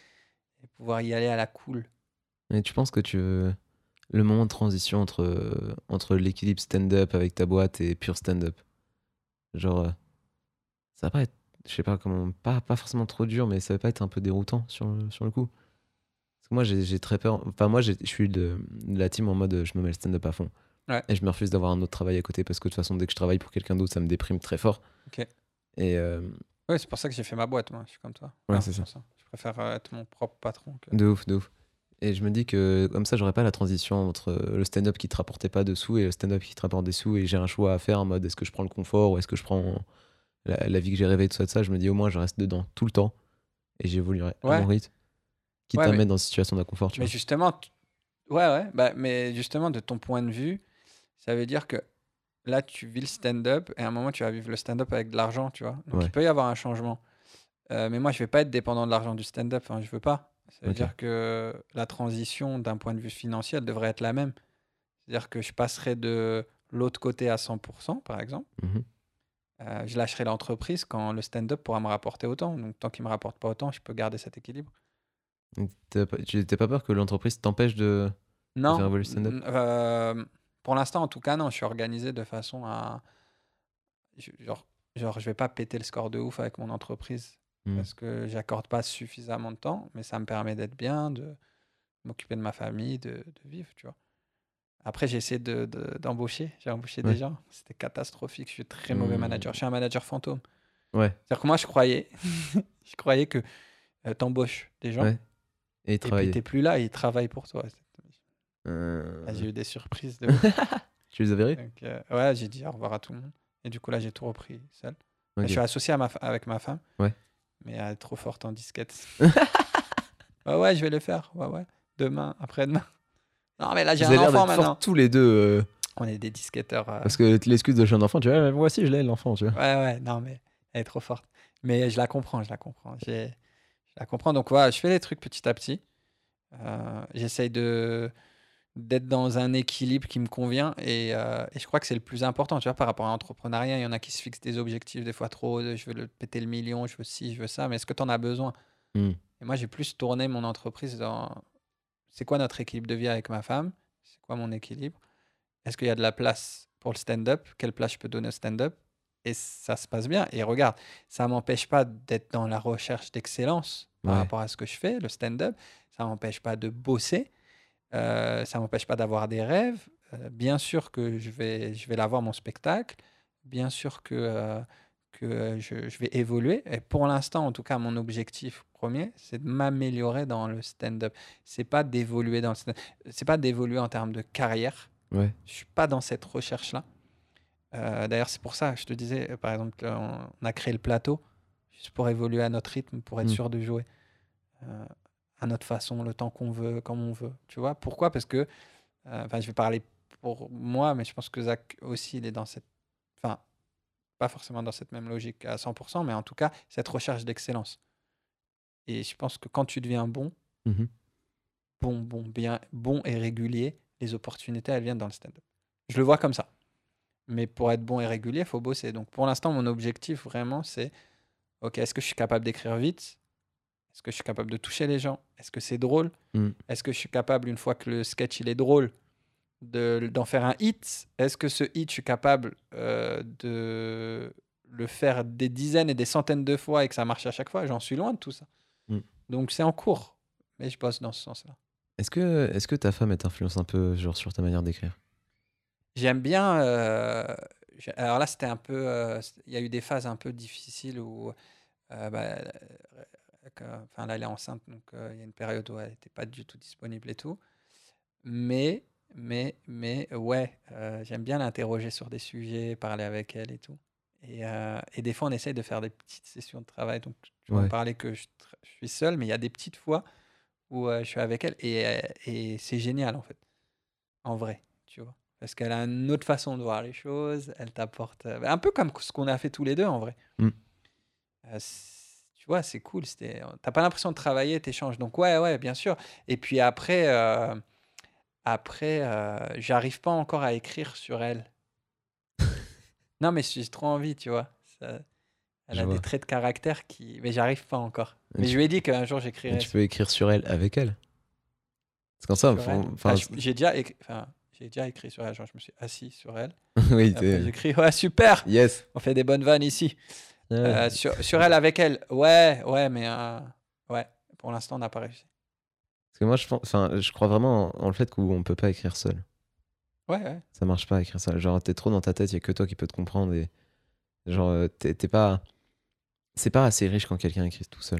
Speaker 3: et pouvoir y aller à la cool.
Speaker 2: Et tu penses que tu le moment de transition entre, entre l'équilibre stand-up avec ta boîte et pure stand-up. Genre, euh, ça va pas être, je sais pas comment, pas, pas forcément trop dur, mais ça va pas être un peu déroutant sur sur le coup? Parce que moi, j'ai très peur. Enfin, moi, je suis de, de la team en mode je me mets le stand-up à fond.
Speaker 3: Ouais.
Speaker 2: Et je me refuse d'avoir un autre travail à côté parce que de toute façon, dès que je travaille pour quelqu'un d'autre, ça me déprime très fort.
Speaker 3: Ok.
Speaker 2: Et euh,
Speaker 3: Ouais, c'est pour ça que j'ai fait ma boîte, moi. Je suis comme toi.
Speaker 2: Ouais, c'est
Speaker 3: pour Je préfère euh, être mon propre patron. que-
Speaker 2: De ouf, de ouf. Et je me dis que comme ça, j'aurais pas la transition entre le stand-up qui te rapportait pas de sous et le stand-up qui te rapporte des sous. Et j'ai un choix à faire en mode est-ce que je prends le confort ou est-ce que je prends la, la vie que j'ai rêvé, tout ça, de ça. Je me dis au moins, je reste dedans tout le temps et j'évoluerai à mon rythme. Qui
Speaker 3: Ouais,
Speaker 2: t'amène
Speaker 3: mais-
Speaker 2: dans une situation d'inconfort,
Speaker 3: Mais
Speaker 2: vois.
Speaker 3: justement, ouais, ouais, bah, mais justement, de ton point de vue, ça veut dire que là, tu vis le stand-up et à un moment, tu vas vivre le stand-up avec de l'argent, tu vois. Donc,
Speaker 2: Ouais.
Speaker 3: il peut y avoir un changement. Euh, mais moi, je vais pas être dépendant de l'argent du stand-up. Enfin, je veux pas. Ça veut dire que la transition, d'un point de vue financier, elle devrait être la même. C'est-à-dire que je passerai de l'autre côté à 100%, par exemple.
Speaker 2: Mhm.
Speaker 3: Euh, je lâcherai l'entreprise quand le stand-up pourra me rapporter autant. Donc, tant qu'il me rapporte pas autant, je peux garder cet équilibre.
Speaker 2: Tu- t'as pas peur que l'entreprise t'empêche de.
Speaker 3: Non.
Speaker 2: faire évoluer le stand-up?
Speaker 3: Euh, pour l'instant, en tout cas, non. Je suis organisé de façon à. Genre, genre, je vais pas péter le score de ouf avec mon entreprise
Speaker 2: Hmm.
Speaker 3: parce que j'accorde pas suffisamment de temps, mais ça me permet d'être bien, de m'occuper de ma famille, de, de vivre, tu vois. Après, j'ai essayé de- de- d'embaucher. j'ai embauché
Speaker 2: Ouais.
Speaker 3: des gens. C'était catastrophique. Je suis très mauvais
Speaker 2: Hmm.
Speaker 3: manager. Je suis un manager fantôme.
Speaker 2: Ouais.
Speaker 3: C'est-à-dire que moi, je croyais, [LAUGHS] je croyais que tu t'embauches des gens
Speaker 2: Ouais. Et
Speaker 3: et puis t'es plus là et ils travaillent pour toi.
Speaker 2: Euh,
Speaker 3: Ah, J'ai eu des surprises. De. [LAUGHS]
Speaker 2: Tu les as verrés
Speaker 3: Donc, euh, ouais, j'ai dit au revoir à tout le monde. Et du coup, là, j'ai tout repris seul.
Speaker 2: Ok.
Speaker 3: Je suis associé à ma fa- avec ma femme.
Speaker 2: Ouais.
Speaker 3: Mais elle est trop forte en disquette. ouais, [LAUGHS] [LAUGHS] ouais, je vais le faire. Ouais, ouais. Demain, après-demain. Non, mais là, j'ai un enfant maintenant.
Speaker 2: tous les deux. euh,
Speaker 3: On est des disquetteurs. euh,
Speaker 2: parce que l'excuse de jeune enfant, tu vois, moi aussi je l'ai, l'enfant, tu vois.
Speaker 3: Ouais, ouais, non, mais elle est trop forte. Mais je la comprends, je la comprends. J'ai- Je la comprends. Donc, voilà, je fais les trucs petit à petit. Euh, J'essaye de d'être dans un équilibre qui me convient et, euh, et je crois que c'est le plus important. Tu vois, par rapport à l'entrepreneuriat, il y en a qui se fixent des objectifs des fois trop. de, Je veux le, péter le million, je veux ci, je veux ça. Mais est-ce que tu en as besoin?
Speaker 2: Hmm.
Speaker 3: Et moi, j'ai plus tourné mon entreprise dans c'est quoi notre équilibre de vie avec ma femme? C'est quoi mon équilibre? Est-ce qu'il y a de la place pour le stand-up? Quelle place je peux donner au stand-up? Et ça se passe bien. Et regarde, ça m'empêche pas d'être dans la recherche d'excellence par
Speaker 2: Ouais.
Speaker 3: rapport à ce que je fais, le stand-up. Ça m'empêche pas de bosser. Euh, ça m'empêche pas d'avoir des rêves. Euh, bien sûr que je vais, je vais l'avoir mon spectacle. Bien sûr que, euh, que je, je vais évoluer. Et pour l'instant, en tout cas, mon objectif premier, c'est de m'améliorer dans le stand-up. C'est pas d'évoluer dans le stand C'est pas d'évoluer en termes de carrière.
Speaker 2: Ouais.
Speaker 3: Je suis pas dans cette recherche-là. D'ailleurs, c'est pour ça que je te disais, par exemple, on, a créé le plateau juste pour évoluer à notre rythme, pour être
Speaker 2: Mm.
Speaker 3: sûr de jouer à notre façon, le temps qu'on veut, comme on veut. Tu vois? Pourquoi? Parce que, euh, enfin, je vais parler pour moi, mais je pense que Zach aussi, il est dans cette, enfin, pas forcément dans cette même logique à 100%, mais en tout cas, cette recherche d'excellence. Et je pense que quand tu deviens bon,
Speaker 2: Mhm.
Speaker 3: bon, bon, bien, bon et régulier, les opportunités, elles viennent dans le stand-up. Je le vois comme ça. Mais pour être bon et régulier, il faut bosser. Donc pour l'instant, mon objectif vraiment, c'est OK, est-ce que je suis capable d'écrire vite? Est-ce que je suis capable de toucher les gens? Est-ce que c'est drôle?
Speaker 2: Mm.
Speaker 3: Est-ce que je suis capable, une fois que le sketch il est drôle, de- d'en faire un hit? Est-ce que ce hit, je suis capable euh, de le faire des dizaines et des centaines de fois et que ça marche à chaque fois? J'en suis loin de tout ça.
Speaker 2: Mm.
Speaker 3: Donc c'est en cours. Mais je bosse dans ce sens-là.
Speaker 2: Est-ce que, est que ta femme t'influence un peu genre, sur ta manière d'écrire?
Speaker 3: J'aime bien. euh, alors là, c'était un peu. euh, Il y a eu des phases un peu difficiles où. euh, bah, enfin, là, elle est enceinte, donc euh, il y a une période où elle n'était pas du tout disponible et tout. Mais, mais, mais, ouais, euh, j'aime bien l'interroger sur des sujets, parler avec elle et tout. Et, euh, et des fois, on essaye de faire des petites sessions de travail. Donc, tu
Speaker 2: Ouais.
Speaker 3: parler que je, suis seul, mais il y a des petites fois où euh, je suis avec elle. Et, euh, et c'est génial, en fait. En vrai, tu vois. Parce qu'elle a une autre façon de voir les choses. Elle t'apporte. euh, un peu comme ce qu'on a fait tous les deux, en vrai.
Speaker 2: Mm.
Speaker 3: Euh, vois, c'est cool. c'était- T'as pas l'impression de travailler, t'échanges. Donc, ouais, ouais, bien sûr. Et puis après, euh, après euh, j'arrive pas encore à écrire sur elle. [LAUGHS] non, mais j'ai trop envie, tu vois. Ça- elle
Speaker 2: Je
Speaker 3: a
Speaker 2: vois.
Speaker 3: des traits de caractère qui. Mais j'arrive pas encore. Mais
Speaker 2: tu-
Speaker 3: je lui ai dit qu'un jour
Speaker 2: Et
Speaker 3: j'écrirais.
Speaker 2: Tu peux écrire sur elle avec elle C'est comme ça. faut-. Enfin,
Speaker 3: j'ai déjà écrit. Enfin, j'ai déjà écrit sur elle. Genre, je me suis assis sur elle. [LAUGHS]
Speaker 2: oui,
Speaker 3: j'ai écrit ouais super.
Speaker 2: Yes.
Speaker 3: On fait des bonnes vannes ici. Euh, sur, sur elle avec elle. Ouais, ouais, mais euh, ouais. Pour l'instant, on n'a pas réussi.
Speaker 2: Parce que moi, je, pense, enfin, je crois vraiment en, en le fait qu'on peut pas écrire seul.
Speaker 3: Ouais, ouais.
Speaker 2: Ça marche pas écrire seul. Genre, t'es trop dans ta tête, il y a que toi qui peux te comprendre. Et genre, euh, t'es t'es pas. C'est pas assez riche quand quelqu'un écrit tout seul.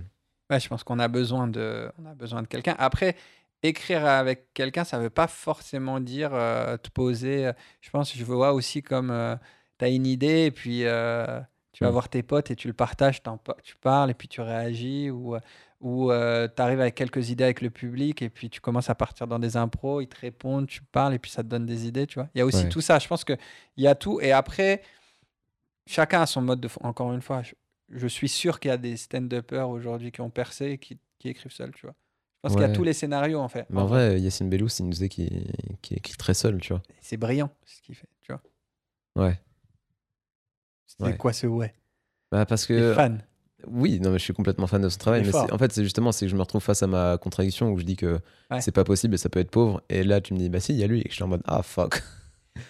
Speaker 3: Ouais, je pense qu'on a besoin de, on a besoin de quelqu'un. Après, écrire avec quelqu'un, ça veut pas forcément dire euh, te poser. Je pense, je vois aussi comme tu as une idée et puis tu vas
Speaker 2: Mm.
Speaker 3: voir tes potes et tu le partages, tu parles et puis tu réagis ou euh, ou tu arrives avec quelques idées avec le public et puis tu commences à partir dans des impros, ils te répondent, tu parles et puis ça te donne des idées, tu vois. Il y a aussi
Speaker 2: Ouais.
Speaker 3: tout ça. Je pense que il y a tout et après chacun a son mode de encore une fois je, je suis sûr qu'il y a des stand-uppers aujourd'hui qui ont percé et qui, qui écrivent seuls tu vois je pense qu'il y a tous les scénarios en fait
Speaker 2: Mais en vrai, Yacine Bellous, il nous disait qu'il qu'il écrit très seul, tu vois.
Speaker 3: c'est brillant ce qu'il fait tu vois
Speaker 2: Ouais.
Speaker 3: C'est
Speaker 2: Ouais.
Speaker 3: quoi ce ouais?
Speaker 2: Bah, parce que.
Speaker 3: fan
Speaker 2: Oui, non, mais je suis complètement fan de son travail. Mais en fait, c'est justement c'est que je me retrouve face à ma contradiction où je dis que
Speaker 3: Ouais.
Speaker 2: c'est pas possible et ça peut être pauvre. Et là, tu me dis, bah si, il y a lui. Et je suis en mode, ah fuck.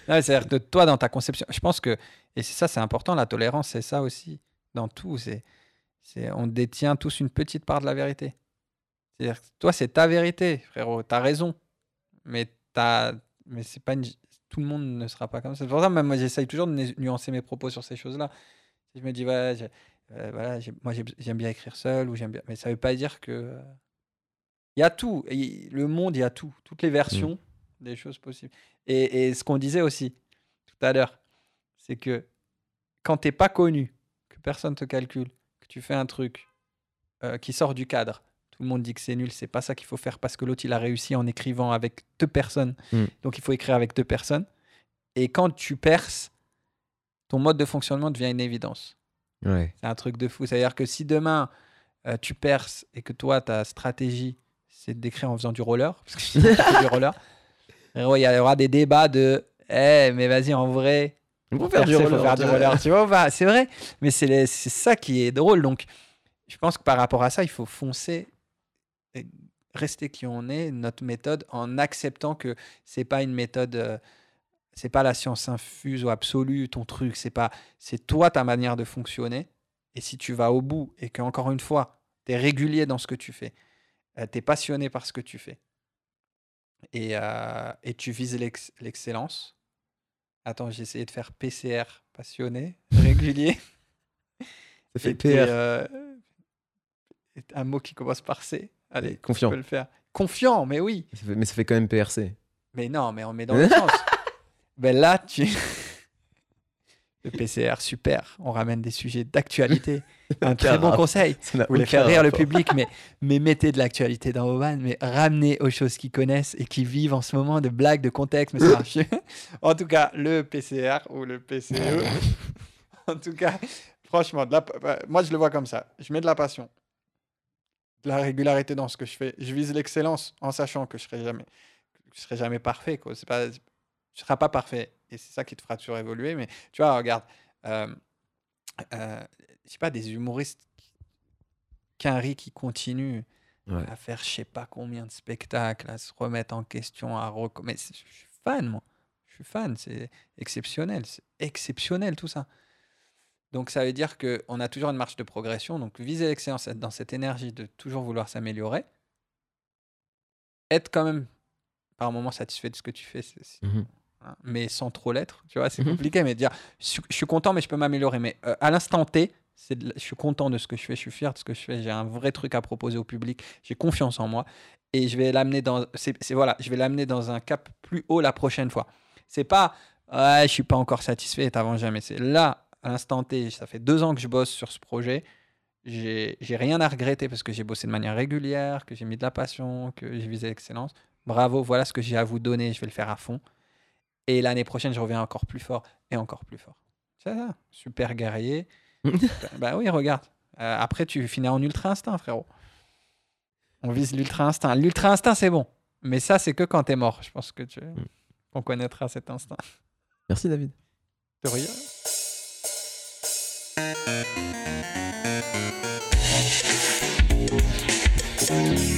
Speaker 3: C'est-à-dire que toi dans ta conception je pense que et c'est ça c'est important la tolérance c'est ça aussi dans tout c'est c'est on détient tous une petite part de la vérité c'est-à-dire que toi c'est ta vérité frérot t'as raison mais t'as mais c'est pas une... tout le monde ne sera pas comme ça. C'est pour ça que même moi j'essaye toujours de nu- nuancer mes propos sur ces choses là je me dis euh, voilà moi j'ai- j'aime bien écrire seul ou j'aime bien mais ça veut pas dire que euh, il y a tout. Le monde il y a tout. Toutes les versions des choses possibles. Et, et ce qu'on disait aussi tout à l'heure c'est que quand t'es pas connu que personne te calcule que tu fais un truc euh, qui sort du cadre tout le monde dit que c'est nul c'est pas ça qu'il faut faire parce que l'autre il a réussi en écrivant avec deux personnes
Speaker 2: Mm.
Speaker 3: donc il faut écrire avec deux personnes et quand tu perces ton mode de fonctionnement devient une évidence
Speaker 2: Ouais.
Speaker 3: c'est un truc de fou. C'est-à-dire que si demain euh, tu perces et que toi ta stratégie c'est d'écrire en faisant du roller, parce que fais du roller, [LAUGHS] il y aura des débats de Eh, mais vas-y, en vrai,
Speaker 2: On peut faire du roller.
Speaker 3: faire du roller, tu vois, bah, c'est vrai, mais c'est ça qui est drôle. Donc, je pense que par rapport à ça, il faut foncer, rester qui on est, notre méthode, en acceptant que c'est pas une méthode, euh, c'est pas la science infuse ou absolue, ton truc, c'est pas, c'est toi ta manière de fonctionner. Et si tu vas au bout et que encore une fois, tu es régulier dans ce que tu fais, tu es passionné par ce que tu fais, et, euh, et tu vises l'ex- l'excellence. Attends, j'ai essayé de faire PCR, passionné, [LAUGHS] régulier.
Speaker 2: Ça fait
Speaker 3: Et t'es,
Speaker 2: PR.
Speaker 3: euh, un mot qui commence par C. Allez,
Speaker 2: Confiant.
Speaker 3: tu peux le faire. Confiant, mais oui.
Speaker 2: Ça fait- Mais ça fait quand même PRC.
Speaker 3: Mais non, mais on met dans le sens. [LAUGHS] Ben là, tu. [LAUGHS] Le PCR, super. On ramène des sujets d'actualité. [LAUGHS] Un très bon conseil. Vous voulez faire rire le public, mais, mais mettez de l'actualité dans vos vannes, mais ramenez aux choses qu'ils connaissent et qui vivent en ce moment de blagues, de contexte, mais ça en tout cas, le PCR ou le PCE. en tout cas, franchement, de la- bah, moi je le vois comme ça. Je mets de la passion, de la régularité dans ce que je fais. Je vise l'excellence en sachant que je serai jamais, je serai jamais parfait. Quoi. C'est pas, tu seras pas parfait et c'est ça qui te fera toujours évoluer. Mais tu vois, regarde, euh, euh, je sais pas, des humoristes qu'un riz qui continue
Speaker 2: Ouais.
Speaker 3: à faire je sais pas combien de spectacles, à se remettre en question, à reco- mais c'est- je suis fan moi, je suis fan, c'est exceptionnel, c'est exceptionnel tout ça. Donc ça veut dire que on a toujours une marche de progression, donc viser l'excellence, être dans cette énergie de toujours vouloir s'améliorer, être quand même par moment satisfait de ce que tu fais,
Speaker 2: Mhm.
Speaker 3: hein, mais sans trop l'être, tu vois, c'est
Speaker 2: Mhm.
Speaker 3: compliqué, mais dire je suis, je suis content, mais je peux m'améliorer, mais euh, à l'instant T, de je suis content de ce que je fais, je suis fier de ce que je fais, j'ai un vrai truc à proposer au public, j'ai confiance en moi et je vais l'amener dans c'est voilà, je vais l'amener dans un cap plus haut la prochaine fois. C'est pas ouais, je suis pas encore satisfait t'avances jamais, c'est là à l'instant T, ça fait deux ans que je bosse sur ce projet. J'ai rien à regretter parce que j'ai bossé de manière régulière, que j'ai mis de la passion, que j'ai visé l'excellence. Bravo, voilà ce que j'ai à vous donner, je vais le faire à fond. Et l'année prochaine, je reviens encore plus fort et encore plus fort. C'est ça, super guerrier. bah, [LAUGHS] bah oui, regarde. Euh, après, tu finis en ultra instinct, frérot. On vise l'ultra instinct. L'ultra instinct, c'est bon. Mais ça, c'est que quand t'es mort. Je pense que tu on connaîtra cet instinct.
Speaker 2: Merci David.
Speaker 3: De rien.
Speaker 2: Un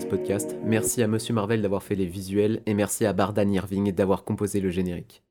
Speaker 2: ce podcast. Merci à Monsieur Marvel d'avoir fait les visuels et merci à Bardan Irving d'avoir composé le générique.